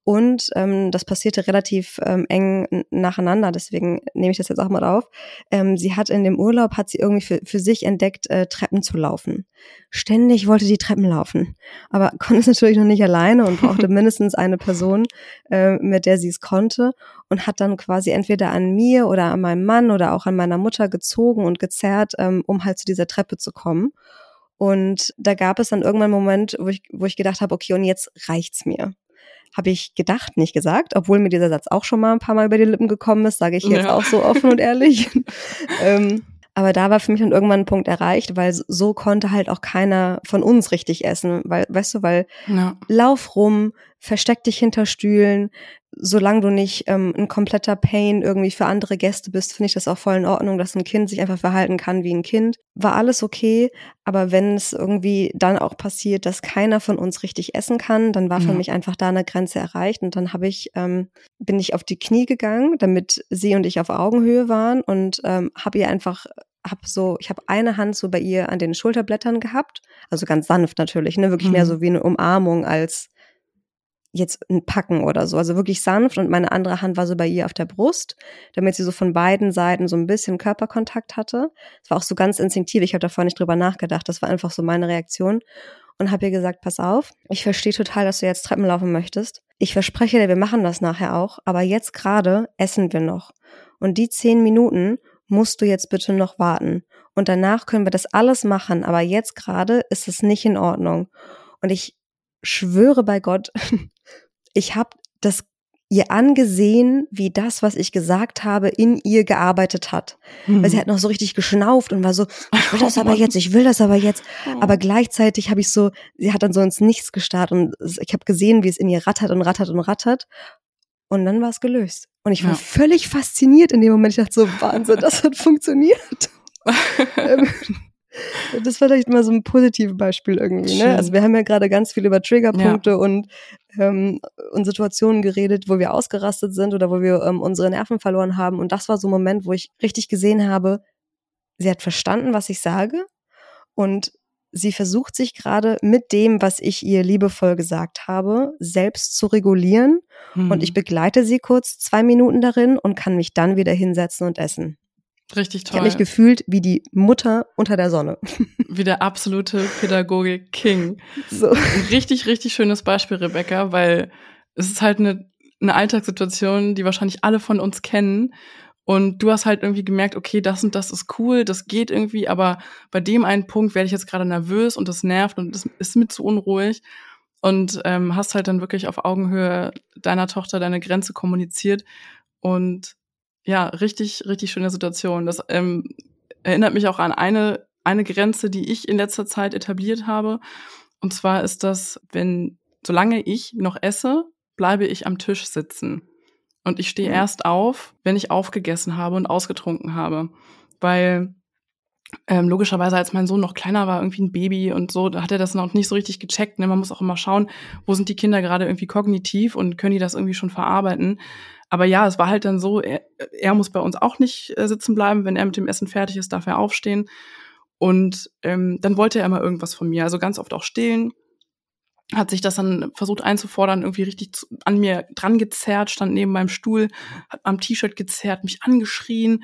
Und ähm, das passierte relativ ähm, eng nacheinander, deswegen nehme ich das jetzt auch mal auf. Ähm, sie hat in dem Urlaub, hat sie irgendwie für, für sich entdeckt, äh, Treppen zu laufen. Ständig wollte die Treppen laufen, aber konnte es natürlich noch nicht alleine und brauchte mindestens eine Person, äh, mit der sie es konnte und hat dann quasi entweder an mir oder an meinem Mann oder auch an meiner Mutter gezogen und gezerrt, ähm, um halt zu dieser Treppe zu kommen. Und da gab es dann irgendwann einen Moment, wo ich, wo ich gedacht habe, okay, und jetzt reicht's mir habe ich gedacht, nicht gesagt, obwohl mir dieser Satz auch schon mal ein paar Mal über die Lippen gekommen ist, sage ich jetzt ja. auch so offen und ehrlich. ähm, aber da war für mich dann irgendwann ein Punkt erreicht, weil so konnte halt auch keiner von uns richtig essen, weil, weißt du, weil ja. lauf rum, versteck dich hinter Stühlen, solange du nicht ähm, ein kompletter Pain irgendwie für andere Gäste bist, finde ich das auch voll in Ordnung, dass ein Kind sich einfach verhalten kann wie ein Kind. War alles okay, aber wenn es irgendwie dann auch passiert, dass keiner von uns richtig essen kann, dann war für mich einfach da eine Grenze erreicht und dann habe ich ähm, bin ich auf die Knie gegangen, damit sie und ich auf Augenhöhe waren und ähm, habe ihr einfach hab so, ich habe eine Hand so bei ihr an den Schulterblättern gehabt, also ganz sanft natürlich, ne, wirklich mhm. mehr so wie eine Umarmung als jetzt Packen oder so. Also wirklich sanft und meine andere Hand war so bei ihr auf der Brust, damit sie so von beiden Seiten so ein bisschen Körperkontakt hatte. Es war auch so ganz instinktiv, ich habe davor nicht drüber nachgedacht, das war einfach so meine Reaktion und habe ihr gesagt, pass auf, ich verstehe total, dass du jetzt Treppen laufen möchtest. Ich verspreche dir, wir machen das nachher auch, aber jetzt gerade essen wir noch. Und die zehn Minuten musst du jetzt bitte noch warten. Und danach können wir das alles machen, aber jetzt gerade ist es nicht in Ordnung. Und ich schwöre bei Gott, ich habe das ihr angesehen, wie das, was ich gesagt habe, in ihr gearbeitet hat. Mhm. Weil sie hat noch so richtig geschnauft und war so, ich will das aber jetzt, ich will das aber jetzt. Oh. Aber gleichzeitig habe ich so, sie hat dann so ins Nichts gestarrt und ich habe gesehen, wie es in ihr rattert und rattert und rattert. Und dann war es gelöst. Und ich war ja. völlig fasziniert in dem Moment. Ich dachte so, Wahnsinn, das hat funktioniert. Das ist vielleicht mal so ein positives Beispiel irgendwie. Ne? Also wir haben ja gerade ganz viel über Triggerpunkte ja. und, ähm, und Situationen geredet, wo wir ausgerastet sind oder wo wir ähm, unsere Nerven verloren haben. Und das war so ein Moment, wo ich richtig gesehen habe, sie hat verstanden, was ich sage und sie versucht sich gerade mit dem, was ich ihr liebevoll gesagt habe, selbst zu regulieren. Mhm. Und ich begleite sie kurz zwei Minuten darin und kann mich dann wieder hinsetzen und essen. Richtig toll. Ich habe mich gefühlt wie die Mutter unter der Sonne. Wie der absolute Pädagogik-King. So. Ein richtig, richtig schönes Beispiel, Rebecca, weil es ist halt eine, eine Alltagssituation, die wahrscheinlich alle von uns kennen. Und du hast halt irgendwie gemerkt, okay, das und das ist cool, das geht irgendwie, aber bei dem einen Punkt werde ich jetzt gerade nervös und das nervt und das ist mir zu unruhig. Und ähm, hast halt dann wirklich auf Augenhöhe deiner Tochter deine Grenze kommuniziert. Und ja, richtig, richtig schöne Situation. Das ähm, erinnert mich auch an eine, eine Grenze, die ich in letzter Zeit etabliert habe. Und zwar ist das, wenn, solange ich noch esse, bleibe ich am Tisch sitzen. Und ich stehe mhm. erst auf, wenn ich aufgegessen habe und ausgetrunken habe. Weil ähm, logischerweise, als mein Sohn noch kleiner war, irgendwie ein Baby und so, da hat er das noch nicht so richtig gecheckt. Ne? Man muss auch immer schauen, wo sind die Kinder gerade irgendwie kognitiv und können die das irgendwie schon verarbeiten. Aber ja, es war halt dann so, er, er muss bei uns auch nicht äh, sitzen bleiben. Wenn er mit dem Essen fertig ist, darf er aufstehen. Und ähm, dann wollte er immer irgendwas von mir. Also ganz oft auch stillen. Hat sich das dann versucht einzufordern, irgendwie richtig zu, an mir dran gezerrt, stand neben meinem Stuhl, hat am T-Shirt gezerrt, mich angeschrien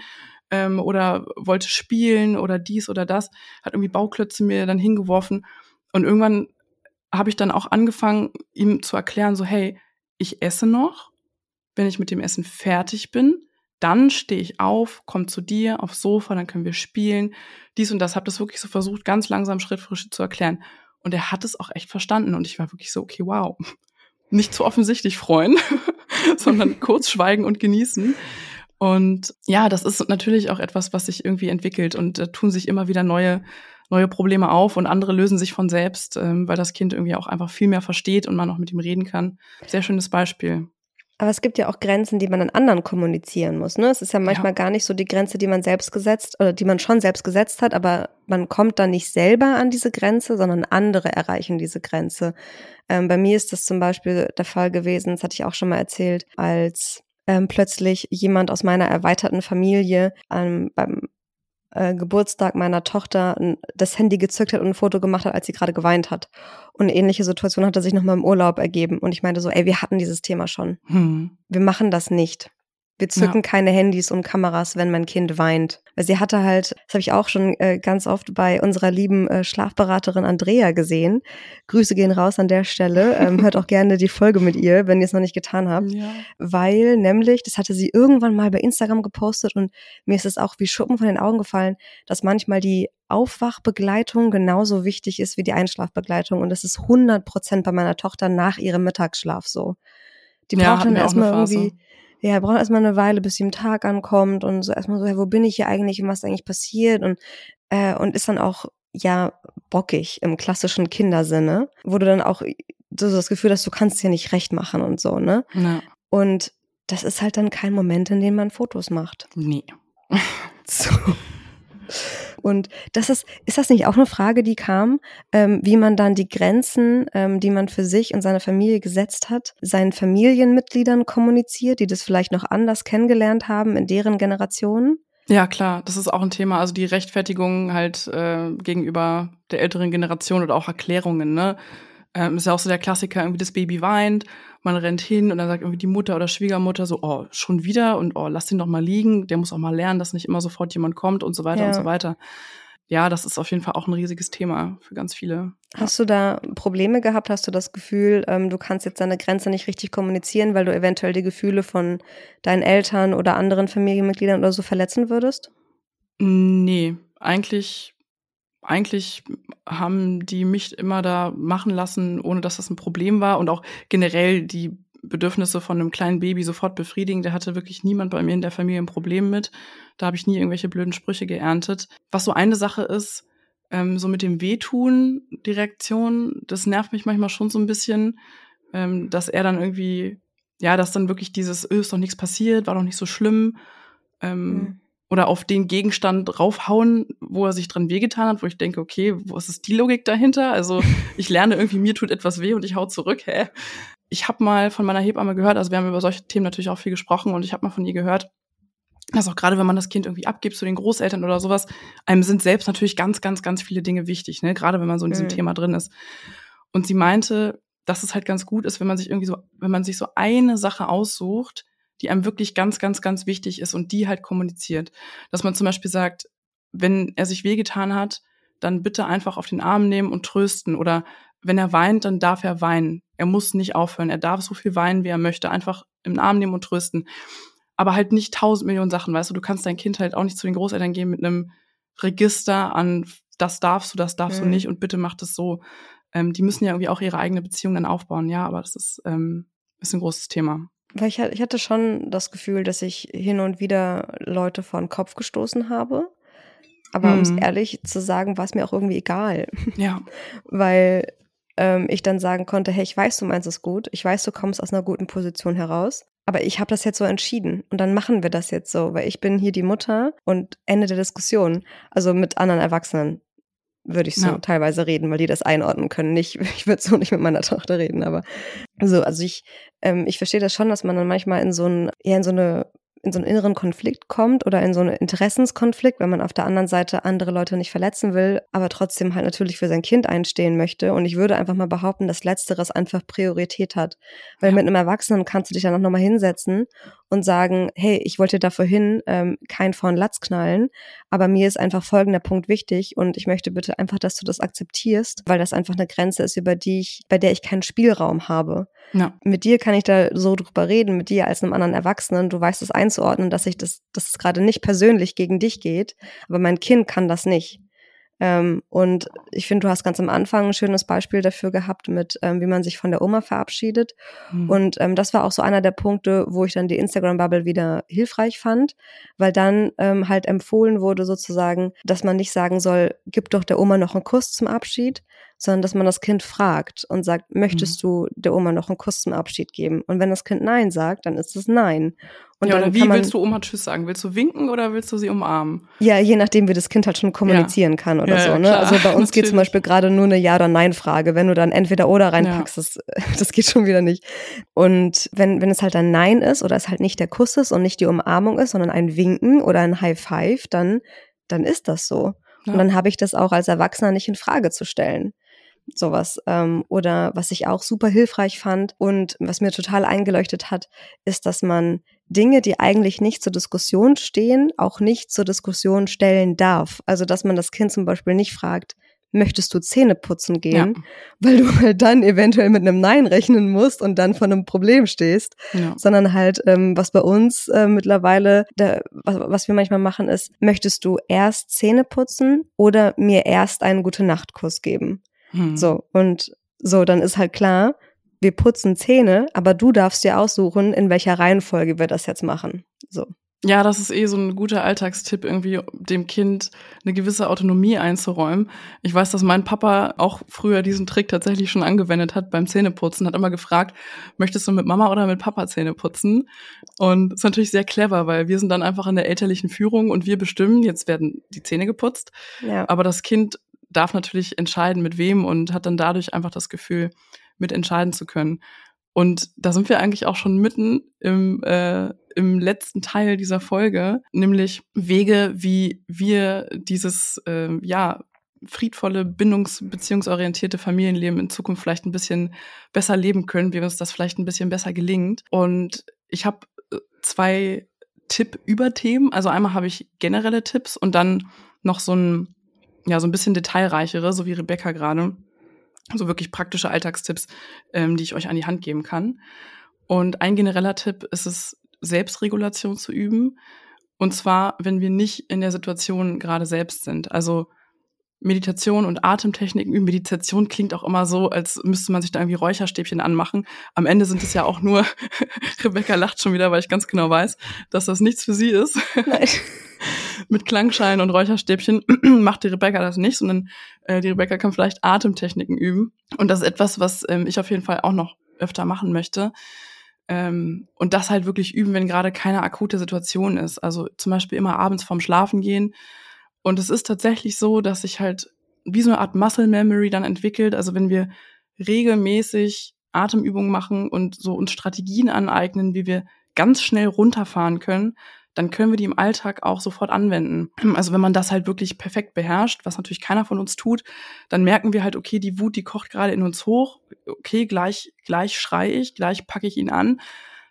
ähm, oder wollte spielen oder dies oder das, hat irgendwie Bauklötze mir dann hingeworfen. Und irgendwann habe ich dann auch angefangen, ihm zu erklären, so, hey, ich esse noch wenn ich mit dem Essen fertig bin, dann stehe ich auf, komme zu dir aufs Sofa, dann können wir spielen, dies und das. Habe das wirklich so versucht, ganz langsam Schritt für Schritt zu erklären. Und er hat es auch echt verstanden. Und ich war wirklich so, okay, wow. Nicht zu offensichtlich freuen, sondern kurz schweigen und genießen. Und ja, das ist natürlich auch etwas, was sich irgendwie entwickelt und da tun sich immer wieder neue, neue Probleme auf und andere lösen sich von selbst, ähm, weil das Kind irgendwie auch einfach viel mehr versteht und man auch mit ihm reden kann. Sehr schönes Beispiel. Aber es gibt ja auch Grenzen, die man an anderen kommunizieren muss. Ne? Es ist ja manchmal ja. gar nicht so die Grenze, die man selbst gesetzt oder die man schon selbst gesetzt hat, aber man kommt dann nicht selber an diese Grenze, sondern andere erreichen diese Grenze. Ähm, bei mir ist das zum Beispiel der Fall gewesen, das hatte ich auch schon mal erzählt, als ähm, plötzlich jemand aus meiner erweiterten Familie ähm, beim äh, Geburtstag meiner Tochter das Handy gezückt hat und ein Foto gemacht hat, als sie gerade geweint hat. Und eine ähnliche Situation hatte sich nochmal im Urlaub ergeben. Und ich meinte so, ey, wir hatten dieses Thema schon. Hm. Wir machen das nicht. Wir zücken ja. keine Handys und Kameras, wenn mein Kind weint. Weil sie hatte halt, das habe ich auch schon äh, ganz oft bei unserer lieben äh, Schlafberaterin Andrea gesehen. Grüße gehen raus an der Stelle. Ähm, hört auch gerne die Folge mit ihr, wenn ihr es noch nicht getan habt. Ja. Weil nämlich, das hatte sie irgendwann mal bei Instagram gepostet und mir ist es auch wie Schuppen von den Augen gefallen, dass manchmal die Aufwachbegleitung genauso wichtig ist wie die Einschlafbegleitung. Und das ist 100 Prozent bei meiner Tochter nach ihrem Mittagsschlaf so. Die braucht ja, dann erstmal irgendwie ja, braucht erstmal eine Weile, bis sie im Tag ankommt und so erstmal so, ja, wo bin ich hier eigentlich und was eigentlich passiert und, äh, und ist dann auch, ja, bockig im klassischen Kindersinne, wo du dann auch so das Gefühl hast, du kannst es ja nicht recht machen und so, ne? Ja. Und das ist halt dann kein Moment, in dem man Fotos macht. Nee. so. Und das ist, ist das nicht auch eine Frage, die kam, ähm, wie man dann die Grenzen, ähm, die man für sich und seine Familie gesetzt hat, seinen Familienmitgliedern kommuniziert, die das vielleicht noch anders kennengelernt haben in deren Generationen? Ja, klar, das ist auch ein Thema. Also die Rechtfertigung halt äh, gegenüber der älteren Generation oder auch Erklärungen, ne? Ähm, ist ja auch so der Klassiker, irgendwie das Baby weint, man rennt hin und dann sagt irgendwie die Mutter oder Schwiegermutter so, oh, schon wieder und oh, lass den doch mal liegen, der muss auch mal lernen, dass nicht immer sofort jemand kommt und so weiter ja. und so weiter. Ja, das ist auf jeden Fall auch ein riesiges Thema für ganz viele. Hast du da Probleme gehabt? Hast du das Gefühl, ähm, du kannst jetzt deine Grenze nicht richtig kommunizieren, weil du eventuell die Gefühle von deinen Eltern oder anderen Familienmitgliedern oder so verletzen würdest? Nee, eigentlich eigentlich haben die mich immer da machen lassen, ohne dass das ein Problem war. Und auch generell die Bedürfnisse von einem kleinen Baby sofort befriedigen. Da hatte wirklich niemand bei mir in der Familie ein Problem mit. Da habe ich nie irgendwelche blöden Sprüche geerntet. Was so eine Sache ist, ähm, so mit dem Wehtun, die Reaktion, das nervt mich manchmal schon so ein bisschen, ähm, dass er dann irgendwie, ja, dass dann wirklich dieses, öh, ist doch nichts passiert, war doch nicht so schlimm. Ähm, mhm. Oder auf den Gegenstand raufhauen, wo er sich dran wehgetan hat, wo ich denke, okay, wo ist die Logik dahinter? Also ich lerne irgendwie, mir tut etwas weh und ich hau zurück, hä? Ich habe mal von meiner Hebamme gehört, also wir haben über solche Themen natürlich auch viel gesprochen und ich habe mal von ihr gehört, dass auch gerade wenn man das Kind irgendwie abgibt zu den Großeltern oder sowas, einem sind selbst natürlich ganz, ganz, ganz viele Dinge wichtig, ne? Gerade wenn man so in diesem mhm. Thema drin ist. Und sie meinte, dass es halt ganz gut ist, wenn man sich irgendwie so, wenn man sich so eine Sache aussucht, die einem wirklich ganz, ganz, ganz wichtig ist und die halt kommuniziert. Dass man zum Beispiel sagt, wenn er sich wehgetan hat, dann bitte einfach auf den Arm nehmen und trösten. Oder wenn er weint, dann darf er weinen. Er muss nicht aufhören. Er darf so viel weinen, wie er möchte. Einfach im Arm nehmen und trösten aber halt nicht tausend Millionen Sachen, weißt du, du kannst dein Kind halt auch nicht zu den Großeltern gehen mit einem Register an, das darfst du, das darfst mhm. du nicht und bitte mach das so. Ähm, die müssen ja irgendwie auch ihre eigene Beziehung dann aufbauen, ja, aber das ist, ähm, ist ein großes Thema. Weil ich, ich hatte schon das Gefühl, dass ich hin und wieder Leute vor den Kopf gestoßen habe. Aber mhm. um es ehrlich zu sagen, war es mir auch irgendwie egal. Ja. Weil ähm, ich dann sagen konnte, hey, ich weiß, du meinst es gut. Ich weiß, du kommst aus einer guten Position heraus aber ich habe das jetzt so entschieden und dann machen wir das jetzt so, weil ich bin hier die Mutter und Ende der Diskussion. Also mit anderen Erwachsenen würde ich so ja. teilweise reden, weil die das einordnen können. Nicht, ich würde so nicht mit meiner Tochter reden, aber so, also ich, ähm, ich verstehe das schon, dass man dann manchmal in so ein, eher in so eine in so einen inneren Konflikt kommt oder in so einen Interessenskonflikt, wenn man auf der anderen Seite andere Leute nicht verletzen will, aber trotzdem halt natürlich für sein Kind einstehen möchte. Und ich würde einfach mal behaupten, dass Letzteres einfach Priorität hat. Weil ja. mit einem Erwachsenen kannst du dich dann auch nochmal hinsetzen und sagen, hey, ich wollte da vorhin ähm, kein vorn Latz knallen, aber mir ist einfach folgender Punkt wichtig und ich möchte bitte einfach, dass du das akzeptierst, weil das einfach eine Grenze ist, über die ich, bei der ich keinen Spielraum habe. Ja. Mit dir kann ich da so drüber reden, mit dir als einem anderen Erwachsenen. Du weißt es einzuordnen, dass ich das, dass es gerade nicht persönlich gegen dich geht, aber mein Kind kann das nicht. Ähm, und ich finde, du hast ganz am Anfang ein schönes Beispiel dafür gehabt, mit ähm, wie man sich von der Oma verabschiedet. Mhm. Und ähm, das war auch so einer der Punkte, wo ich dann die Instagram-Bubble wieder hilfreich fand, weil dann ähm, halt empfohlen wurde sozusagen, dass man nicht sagen soll, gib doch der Oma noch einen Kuss zum Abschied, sondern dass man das Kind fragt und sagt, möchtest mhm. du der Oma noch einen Kuss zum Abschied geben? Und wenn das Kind Nein sagt, dann ist es Nein. Und ja, oder wie willst du Oma Tschüss sagen? Willst du winken oder willst du sie umarmen? Ja, je nachdem, wie das Kind halt schon kommunizieren ja. kann oder ja, so. Ne? also bei uns geht zum Beispiel gerade nur eine Ja- oder Nein-Frage. Wenn du dann entweder oder reinpackst, das, das geht schon wieder nicht. Und wenn, wenn es halt ein Nein ist oder es halt nicht der Kuss ist und nicht die Umarmung ist, sondern ein Winken oder ein High Five, dann, dann ist das so. Und dann habe ich das auch als Erwachsener nicht in Frage zu stellen sowas. Ähm, oder was ich auch super hilfreich fand und was mir total eingeleuchtet hat, ist, dass man Dinge, die eigentlich nicht zur Diskussion stehen, auch nicht zur Diskussion stellen darf. Also, dass man das Kind zum Beispiel nicht fragt, möchtest du Zähne putzen gehen, ja. weil du halt dann eventuell mit einem Nein rechnen musst und dann vor einem Problem stehst, ja. sondern halt, ähm, was bei uns äh, mittlerweile, der, was, was wir manchmal machen, ist, möchtest du erst Zähne putzen oder mir erst einen gute Nachtkuss geben? Hm. So, und so, dann ist halt klar, wir putzen Zähne, aber du darfst dir aussuchen, in welcher Reihenfolge wir das jetzt machen. So. Ja, das ist eh so ein guter Alltagstipp, irgendwie dem Kind eine gewisse Autonomie einzuräumen. Ich weiß, dass mein Papa auch früher diesen Trick tatsächlich schon angewendet hat beim Zähneputzen, hat immer gefragt, möchtest du mit Mama oder mit Papa Zähne putzen? Und das ist natürlich sehr clever, weil wir sind dann einfach in der elterlichen Führung und wir bestimmen, jetzt werden die Zähne geputzt. Ja. Aber das Kind darf natürlich entscheiden, mit wem und hat dann dadurch einfach das Gefühl, mitentscheiden zu können. Und da sind wir eigentlich auch schon mitten im, äh, im letzten Teil dieser Folge, nämlich Wege, wie wir dieses, äh, ja, friedvolle, bindungs- beziehungsorientierte Familienleben in Zukunft vielleicht ein bisschen besser leben können, wie uns das vielleicht ein bisschen besser gelingt. Und ich habe äh, zwei Tipp-Überthemen. Also einmal habe ich generelle Tipps und dann noch so ein ja, so ein bisschen detailreichere, so wie Rebecca gerade. So wirklich praktische Alltagstipps, ähm, die ich euch an die Hand geben kann. Und ein genereller Tipp ist es, Selbstregulation zu üben. Und zwar, wenn wir nicht in der Situation gerade selbst sind. Also Meditation und Atemtechniken üben. Meditation klingt auch immer so, als müsste man sich da irgendwie Räucherstäbchen anmachen. Am Ende sind es ja auch nur, Rebecca lacht schon wieder, weil ich ganz genau weiß, dass das nichts für sie ist. Mit Klangschein und Räucherstäbchen macht die Rebecca das nicht, sondern äh, die Rebecca kann vielleicht Atemtechniken üben. Und das ist etwas, was ähm, ich auf jeden Fall auch noch öfter machen möchte. Ähm, und das halt wirklich üben, wenn gerade keine akute Situation ist. Also zum Beispiel immer abends vorm Schlafen gehen und es ist tatsächlich so, dass sich halt wie so eine Art Muscle Memory dann entwickelt. Also wenn wir regelmäßig Atemübungen machen und so uns Strategien aneignen, wie wir ganz schnell runterfahren können, dann können wir die im Alltag auch sofort anwenden. Also wenn man das halt wirklich perfekt beherrscht, was natürlich keiner von uns tut, dann merken wir halt, okay, die Wut, die kocht gerade in uns hoch, okay, gleich, gleich schrei ich, gleich packe ich ihn an,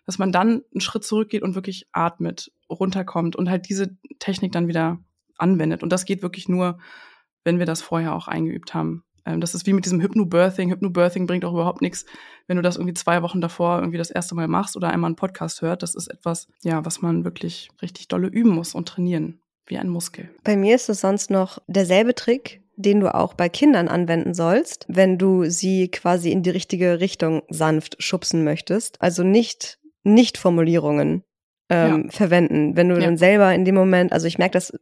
dass man dann einen Schritt zurückgeht und wirklich atmet, runterkommt und halt diese Technik dann wieder anwendet. Und das geht wirklich nur, wenn wir das vorher auch eingeübt haben. Ähm, das ist wie mit diesem Hypnobirthing. Hypnobirthing bringt auch überhaupt nichts, wenn du das irgendwie zwei Wochen davor irgendwie das erste Mal machst oder einmal einen Podcast hört. Das ist etwas, ja, was man wirklich richtig dolle üben muss und trainieren, wie ein Muskel. Bei mir ist es sonst noch derselbe Trick, den du auch bei Kindern anwenden sollst, wenn du sie quasi in die richtige Richtung sanft schubsen möchtest. Also nicht Nicht-Formulierungen ähm, ja. verwenden. Wenn du ja. dann selber in dem Moment, also ich merke das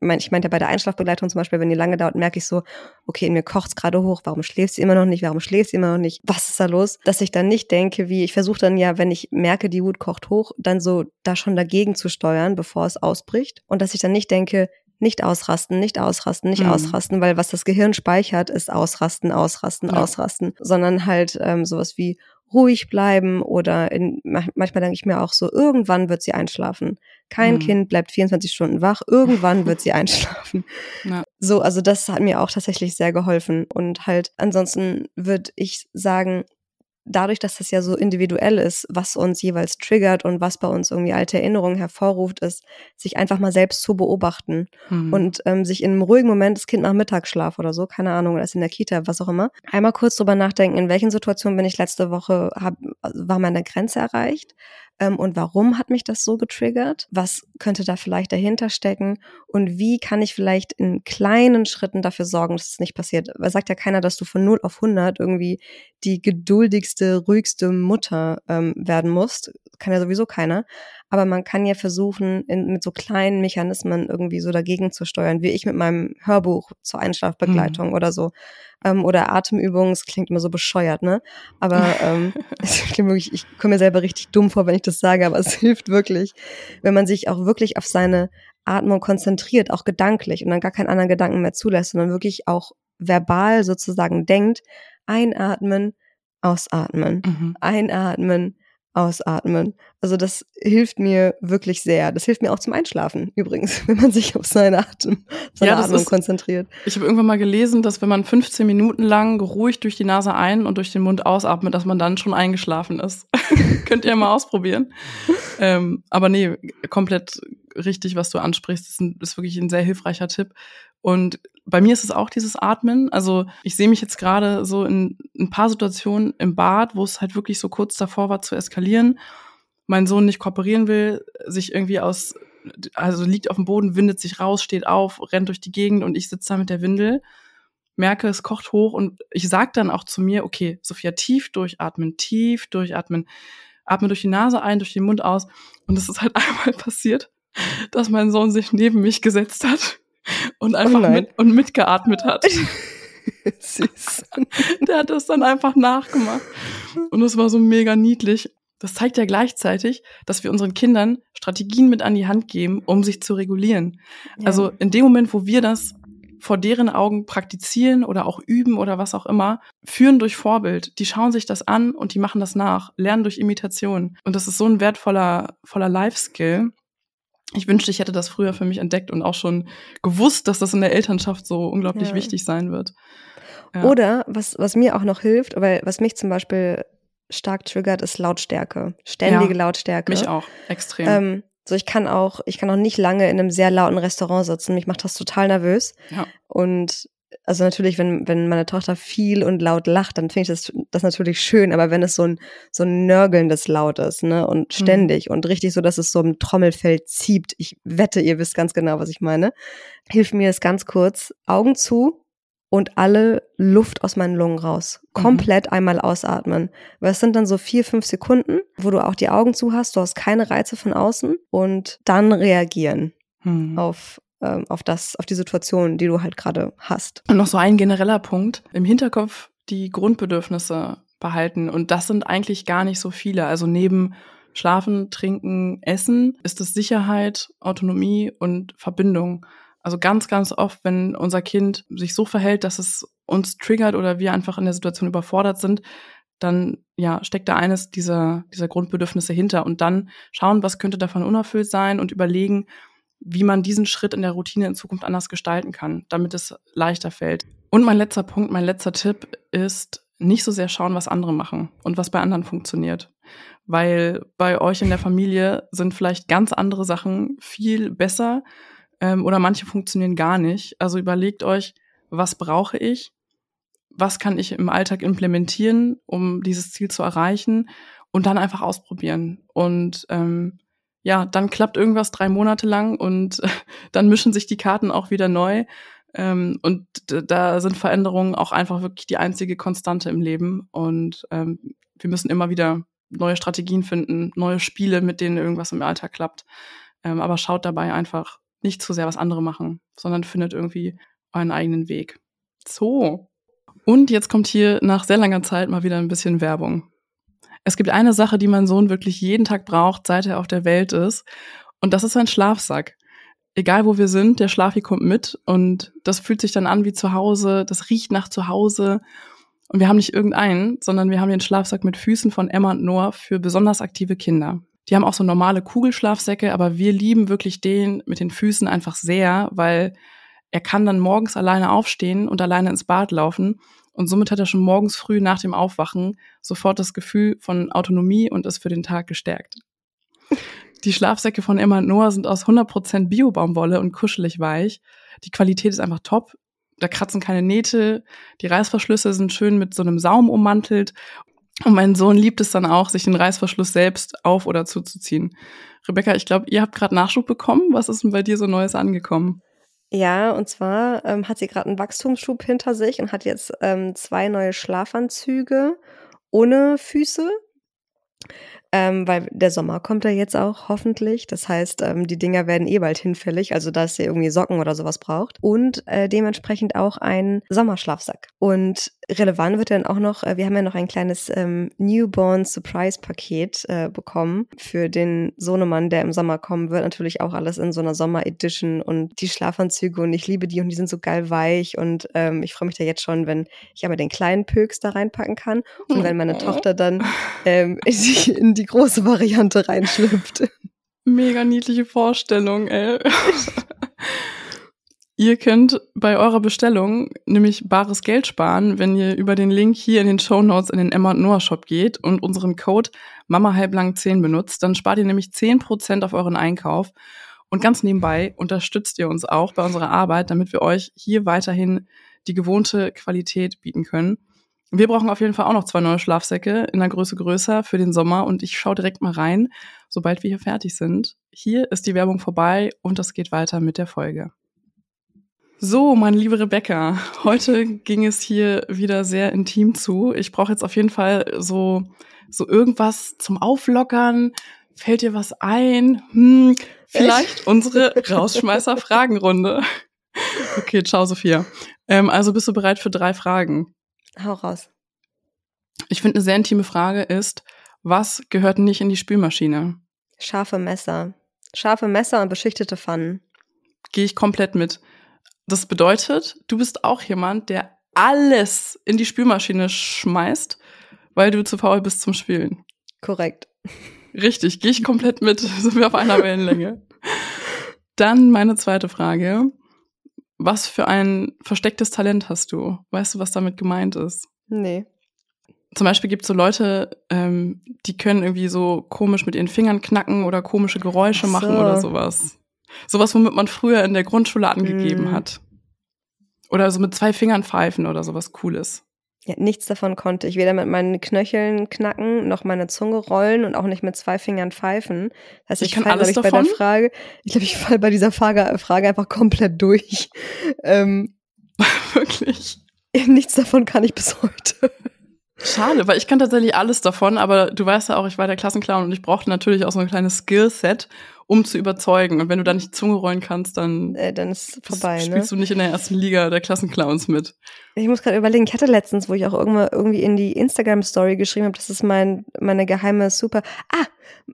mein, ich meinte ja bei der Einschlafbegleitung zum Beispiel, wenn die lange dauert, merke ich so, okay, in mir kocht's gerade hoch, warum schläft sie immer noch nicht, warum schläft sie immer noch nicht, was ist da los? Dass ich dann nicht denke, wie, ich versuche dann ja, wenn ich merke, die Wut kocht hoch, dann so da schon dagegen zu steuern, bevor es ausbricht. Und dass ich dann nicht denke, nicht ausrasten, nicht ausrasten, nicht mhm. ausrasten, weil was das Gehirn speichert, ist ausrasten, ausrasten, ja. ausrasten, sondern halt ähm, sowas wie ruhig bleiben oder in, manchmal denke ich mir auch so, irgendwann wird sie einschlafen. Kein mhm. Kind bleibt 24 Stunden wach, irgendwann wird sie einschlafen. Ja. So, also das hat mir auch tatsächlich sehr geholfen. Und halt, ansonsten würde ich sagen, dadurch, dass das ja so individuell ist, was uns jeweils triggert und was bei uns irgendwie alte Erinnerungen hervorruft, ist, sich einfach mal selbst zu beobachten mhm. und ähm, sich in einem ruhigen Moment, das Kind nach Mittagsschlaf oder so, keine Ahnung, oder ist in der Kita, was auch immer, einmal kurz drüber nachdenken, in welchen Situationen bin ich letzte Woche, hab, war meine Grenze erreicht ähm, und warum hat mich das so getriggert? Was könnte da vielleicht dahinter stecken? Und wie kann ich vielleicht in kleinen Schritten dafür sorgen, dass es nicht passiert? Weil sagt ja keiner, dass du von 0 auf 100 irgendwie die geduldigste, ruhigste Mutter ähm, werden musst. Kann ja sowieso keiner. Aber man kann ja versuchen, in, mit so kleinen Mechanismen irgendwie so dagegen zu steuern, wie ich mit meinem Hörbuch zur Einschlafbegleitung mhm. oder so ähm, oder Atemübungen, es klingt immer so bescheuert, ne? Aber ähm, wirklich, ich komme mir selber richtig dumm vor, wenn ich das sage, aber es hilft wirklich, wenn man sich auch wirklich auf seine Atmung konzentriert, auch gedanklich und dann gar keinen anderen Gedanken mehr zulässt, sondern wirklich auch verbal sozusagen denkt, einatmen, ausatmen, mhm. einatmen, ausatmen. Also das hilft mir wirklich sehr. Das hilft mir auch zum Einschlafen übrigens, wenn man sich auf seine Atem, seine ja, Atmung ist, konzentriert. Ich habe irgendwann mal gelesen, dass wenn man 15 Minuten lang ruhig durch die Nase ein und durch den Mund ausatmet, dass man dann schon eingeschlafen ist. Könnt ihr mal ausprobieren. ähm, aber nee, komplett richtig, was du ansprichst. Das ist, ein, ist wirklich ein sehr hilfreicher Tipp. Und bei mir ist es auch dieses Atmen. Also ich sehe mich jetzt gerade so in ein paar Situationen im Bad, wo es halt wirklich so kurz davor war zu eskalieren. Mein Sohn nicht kooperieren will, sich irgendwie aus, also liegt auf dem Boden, windet sich raus, steht auf, rennt durch die Gegend und ich sitze da mit der Windel, merke, es kocht hoch und ich sag dann auch zu mir, okay, Sophia, tief durchatmen, tief durchatmen, atme durch die Nase ein, durch den Mund aus. Und es ist halt einmal passiert, dass mein Sohn sich neben mich gesetzt hat und einfach oh mit, und mitgeatmet hat. Süß. Der hat das dann einfach nachgemacht. Und es war so mega niedlich. Das zeigt ja gleichzeitig, dass wir unseren Kindern Strategien mit an die Hand geben, um sich zu regulieren. Ja. Also in dem Moment, wo wir das vor deren Augen praktizieren oder auch üben oder was auch immer, führen durch Vorbild. Die schauen sich das an und die machen das nach, lernen durch Imitation. Und das ist so ein wertvoller, voller Life-Skill ich wünschte, ich hätte das früher für mich entdeckt und auch schon gewusst, dass das in der Elternschaft so unglaublich ja. wichtig sein wird. Ja. Oder was, was mir auch noch hilft, weil was mich zum Beispiel stark triggert, ist Lautstärke. Ständige ja, Lautstärke. Mich auch, extrem. Ähm, so, ich kann auch, ich kann auch nicht lange in einem sehr lauten Restaurant sitzen. Mich macht das total nervös. Ja. Und also natürlich, wenn, wenn meine Tochter viel und laut lacht, dann finde ich das, das natürlich schön, aber wenn es so ein, so ein nörgelndes Laut ist, ne, und mhm. ständig mhm. und richtig so, dass es so im Trommelfell zieht, ich wette, ihr wisst ganz genau, was ich meine, hilft mir es ganz kurz, Augen zu, und alle Luft aus meinen Lungen raus. Mhm. Komplett einmal ausatmen. Weil es sind dann so vier, fünf Sekunden, wo du auch die Augen zu hast, du hast keine Reize von außen und dann reagieren Hm. auf, auf das, auf die Situation, die du halt gerade hast. Und noch so ein genereller Punkt. Im Hinterkopf die Grundbedürfnisse behalten. Und das sind eigentlich gar nicht so viele. Also neben Schlafen, Trinken, Essen ist es Sicherheit, Autonomie und Verbindung. Also ganz, ganz oft, wenn unser Kind sich so verhält, dass es uns triggert oder wir einfach in der Situation überfordert sind, dann ja, steckt da eines dieser, dieser Grundbedürfnisse hinter und dann schauen, was könnte davon unerfüllt sein und überlegen, wie man diesen Schritt in der Routine in Zukunft anders gestalten kann, damit es leichter fällt. Und mein letzter Punkt, mein letzter Tipp ist, nicht so sehr schauen, was andere machen und was bei anderen funktioniert. Weil bei euch in der Familie sind vielleicht ganz andere Sachen viel besser ähm, oder manche funktionieren gar nicht. Also überlegt euch, was brauche ich? Was kann ich im Alltag implementieren, um dieses Ziel zu erreichen? Und dann einfach ausprobieren. Und ähm, ja, dann klappt irgendwas drei Monate lang und dann mischen sich die Karten auch wieder neu. Ähm, und da sind Veränderungen auch einfach wirklich die einzige Konstante im Leben. Und ähm, wir müssen immer wieder neue Strategien finden, neue Spiele, mit denen irgendwas im Alltag klappt. Ähm, aber schaut dabei einfach nicht zu sehr, was andere machen, sondern findet irgendwie euren eigenen Weg. So. Und jetzt kommt hier nach sehr langer Zeit mal wieder ein bisschen Werbung. Es gibt eine Sache, die mein Sohn wirklich jeden Tag braucht, seit er auf der Welt ist. Und das ist sein Schlafsack. Egal wo wir sind, der Schlafi kommt mit und das fühlt sich dann an wie zu Hause, das riecht nach zu Hause. Und wir haben nicht irgendeinen, sondern wir haben den Schlafsack mit Füßen von Emma und Noah für besonders aktive Kinder. Die haben auch so normale Kugelschlafsäcke, aber wir lieben wirklich den mit den Füßen einfach sehr, weil er kann dann morgens alleine aufstehen und alleine ins Bad laufen. Und somit hat er schon morgens früh nach dem Aufwachen sofort das Gefühl von Autonomie und ist für den Tag gestärkt. Die Schlafsäcke von Emma und Noah sind aus 100% Bio-Baumwolle und kuschelig weich. Die Qualität ist einfach top. Da kratzen keine Nähte. Die Reißverschlüsse sind schön mit so einem Saum ummantelt. Und mein Sohn liebt es dann auch, sich den Reißverschluss selbst auf- oder zuzuziehen. Rebecca, ich glaube, ihr habt gerade Nachschub bekommen. Was ist denn bei dir so Neues angekommen? Ja, und zwar ähm, hat sie gerade einen Wachstumsschub hinter sich und hat jetzt ähm, zwei neue Schlafanzüge ohne Füße. Ähm, weil der Sommer kommt ja jetzt auch hoffentlich. Das heißt, ähm, die Dinger werden eh bald hinfällig, also dass ihr irgendwie Socken oder sowas braucht. Und äh, dementsprechend auch einen Sommerschlafsack. Und relevant wird dann auch noch, äh, wir haben ja noch ein kleines ähm, Newborn Surprise Paket äh, bekommen für den Sohnemann, der im Sommer kommen wird. Natürlich auch alles in so einer Sommer Edition und die Schlafanzüge und ich liebe die und die sind so geil weich und ähm, ich freue mich da jetzt schon, wenn ich aber den kleinen Pöks da reinpacken kann und wenn meine Tochter dann ähm, in, die, in die große Variante reinschlüpft. Mega niedliche Vorstellung, ey. ihr könnt bei eurer Bestellung nämlich bares Geld sparen, wenn ihr über den Link hier in den Show Notes in den Emma Noah Shop geht und unseren Code Mama halblang 10 benutzt. Dann spart ihr nämlich 10% auf euren Einkauf. Und ganz nebenbei unterstützt ihr uns auch bei unserer Arbeit, damit wir euch hier weiterhin die gewohnte Qualität bieten können. Wir brauchen auf jeden Fall auch noch zwei neue Schlafsäcke in der Größe größer für den Sommer und ich schaue direkt mal rein, sobald wir hier fertig sind. Hier ist die Werbung vorbei und es geht weiter mit der Folge. So, meine liebe Rebecca, heute ging es hier wieder sehr intim zu. Ich brauche jetzt auf jeden Fall so, so irgendwas zum Auflockern. Fällt dir was ein? Hm, vielleicht unsere Rausschmeißer-Fragenrunde. Okay, ciao, Sophia. Ähm, also bist du bereit für drei Fragen? Hau raus. Ich finde, eine sehr intime Frage ist, was gehört nicht in die Spülmaschine? Scharfe Messer. Scharfe Messer und beschichtete Pfannen. Gehe ich komplett mit. Das bedeutet, du bist auch jemand, der alles in die Spülmaschine schmeißt, weil du zu faul bist zum Spülen. Korrekt. Richtig, gehe ich komplett mit. Sind wir auf einer Wellenlänge. Dann meine zweite Frage. Was für ein verstecktes Talent hast du? Weißt du, was damit gemeint ist? Nee. Zum Beispiel gibt es so Leute, ähm, die können irgendwie so komisch mit ihren Fingern knacken oder komische Geräusche so. machen oder sowas. Sowas, womit man früher in der Grundschule angegeben Mm. hat. Oder so mit zwei Fingern pfeifen oder sowas Cooles. Ja, nichts davon konnte ich weder mit meinen Knöcheln knacken, noch meine Zunge rollen und auch nicht mit zwei Fingern pfeifen. Das heißt, Ich ich, kann fall, alles ich, bei der davon? Frage, ich glaube, ich falle bei dieser Frage, Frage einfach komplett durch. Ähm, Wirklich. Nichts davon kann ich bis heute. Schade, weil ich kann tatsächlich alles davon, aber du weißt ja auch, ich war der Klassenclown und ich brauchte natürlich auch so ein kleines Skillset, um zu überzeugen. Und wenn du da nicht die Zunge rollen kannst, dann, äh, dann ist vorbei. Spielst ne? du nicht in der ersten Liga der Klassenclowns mit. Ich muss gerade überlegen, ich hatte letztens, wo ich auch irgendwann irgendwie in die Instagram-Story geschrieben habe, das ist mein, meine geheime Super. Ah,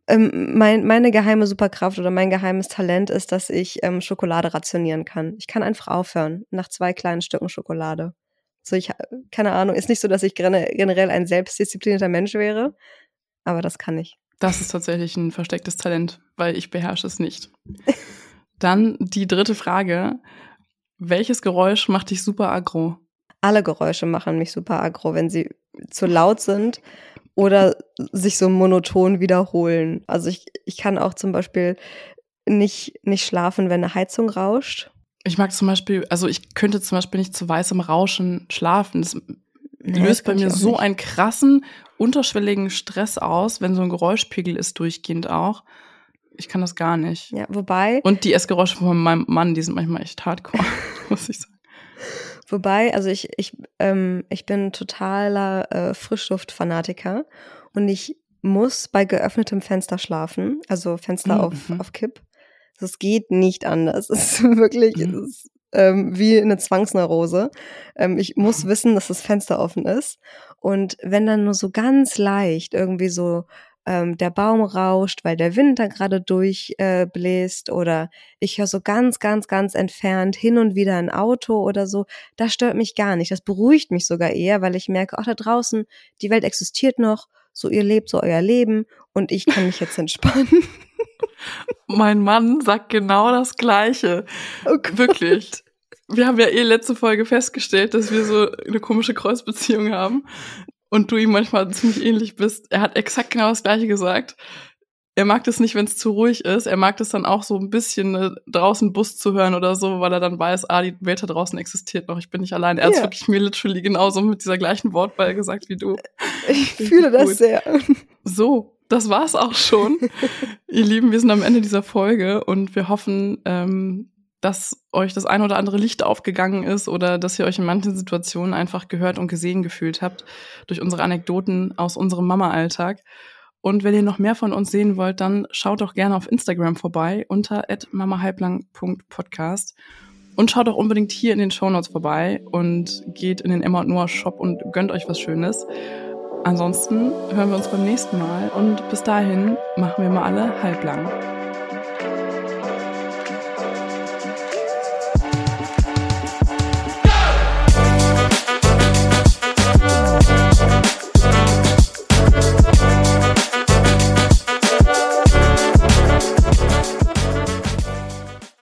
ähm, mein, meine geheime Superkraft oder mein geheimes Talent ist, dass ich ähm, Schokolade rationieren kann. Ich kann einfach aufhören nach zwei kleinen Stücken Schokolade. So, ich, keine Ahnung, ist nicht so, dass ich generell ein selbstdisziplinierter Mensch wäre, aber das kann ich. Das ist tatsächlich ein verstecktes Talent, weil ich beherrsche es nicht. Dann die dritte Frage. Welches Geräusch macht dich super aggro? Alle Geräusche machen mich super aggro, wenn sie zu laut sind oder sich so monoton wiederholen. Also ich, ich kann auch zum Beispiel nicht, nicht schlafen, wenn eine Heizung rauscht. Ich mag zum Beispiel, also ich könnte zum Beispiel nicht zu weißem Rauschen schlafen. Das nee, löst bei mir so nicht. einen krassen, unterschwelligen Stress aus, wenn so ein Geräuschpegel ist, durchgehend auch. Ich kann das gar nicht. Ja, wobei. Und die Essgeräusche von meinem Mann, die sind manchmal echt hardcore, muss ich sagen. Wobei, also ich, ich, ähm, ich bin totaler äh, Frischluftfanatiker und ich muss bei geöffnetem Fenster schlafen, also Fenster mhm. auf, auf Kipp. Das geht nicht anders. Es ist wirklich mhm. es ist, ähm, wie eine Zwangsneurose. Ähm, ich muss wissen, dass das Fenster offen ist. Und wenn dann nur so ganz leicht irgendwie so ähm, der Baum rauscht, weil der Wind da gerade durchbläst äh, oder ich höre so ganz, ganz, ganz entfernt hin und wieder ein Auto oder so, das stört mich gar nicht. Das beruhigt mich sogar eher, weil ich merke, ach, da draußen, die Welt existiert noch, so ihr lebt so euer Leben und ich kann mich jetzt entspannen. Mein Mann sagt genau das Gleiche. Oh Wirklich. Wir haben ja eh letzte Folge festgestellt, dass wir so eine komische Kreuzbeziehung haben und du ihm manchmal ziemlich ähnlich bist. Er hat exakt genau das Gleiche gesagt. Er mag das nicht, wenn es zu ruhig ist. Er mag das dann auch so ein bisschen äh, draußen Bus zu hören oder so, weil er dann weiß, ah, die Welt da draußen existiert noch. Ich bin nicht allein. Er yeah. hat wirklich mir literally genauso mit dieser gleichen Wortwahl gesagt wie du. Ich fühle das gut. sehr. So, das war's auch schon. Ihr Lieben, wir sind am Ende dieser Folge und wir hoffen, ähm, dass euch das ein oder andere Licht aufgegangen ist oder dass ihr euch in manchen Situationen einfach gehört und gesehen gefühlt habt durch unsere Anekdoten aus unserem Mama-Alltag. Und wenn ihr noch mehr von uns sehen wollt, dann schaut doch gerne auf Instagram vorbei unter mamahalblang.podcast und schaut auch unbedingt hier in den Shownotes vorbei und geht in den Emma und Noah Shop und gönnt euch was Schönes. Ansonsten hören wir uns beim nächsten Mal und bis dahin machen wir mal alle halblang.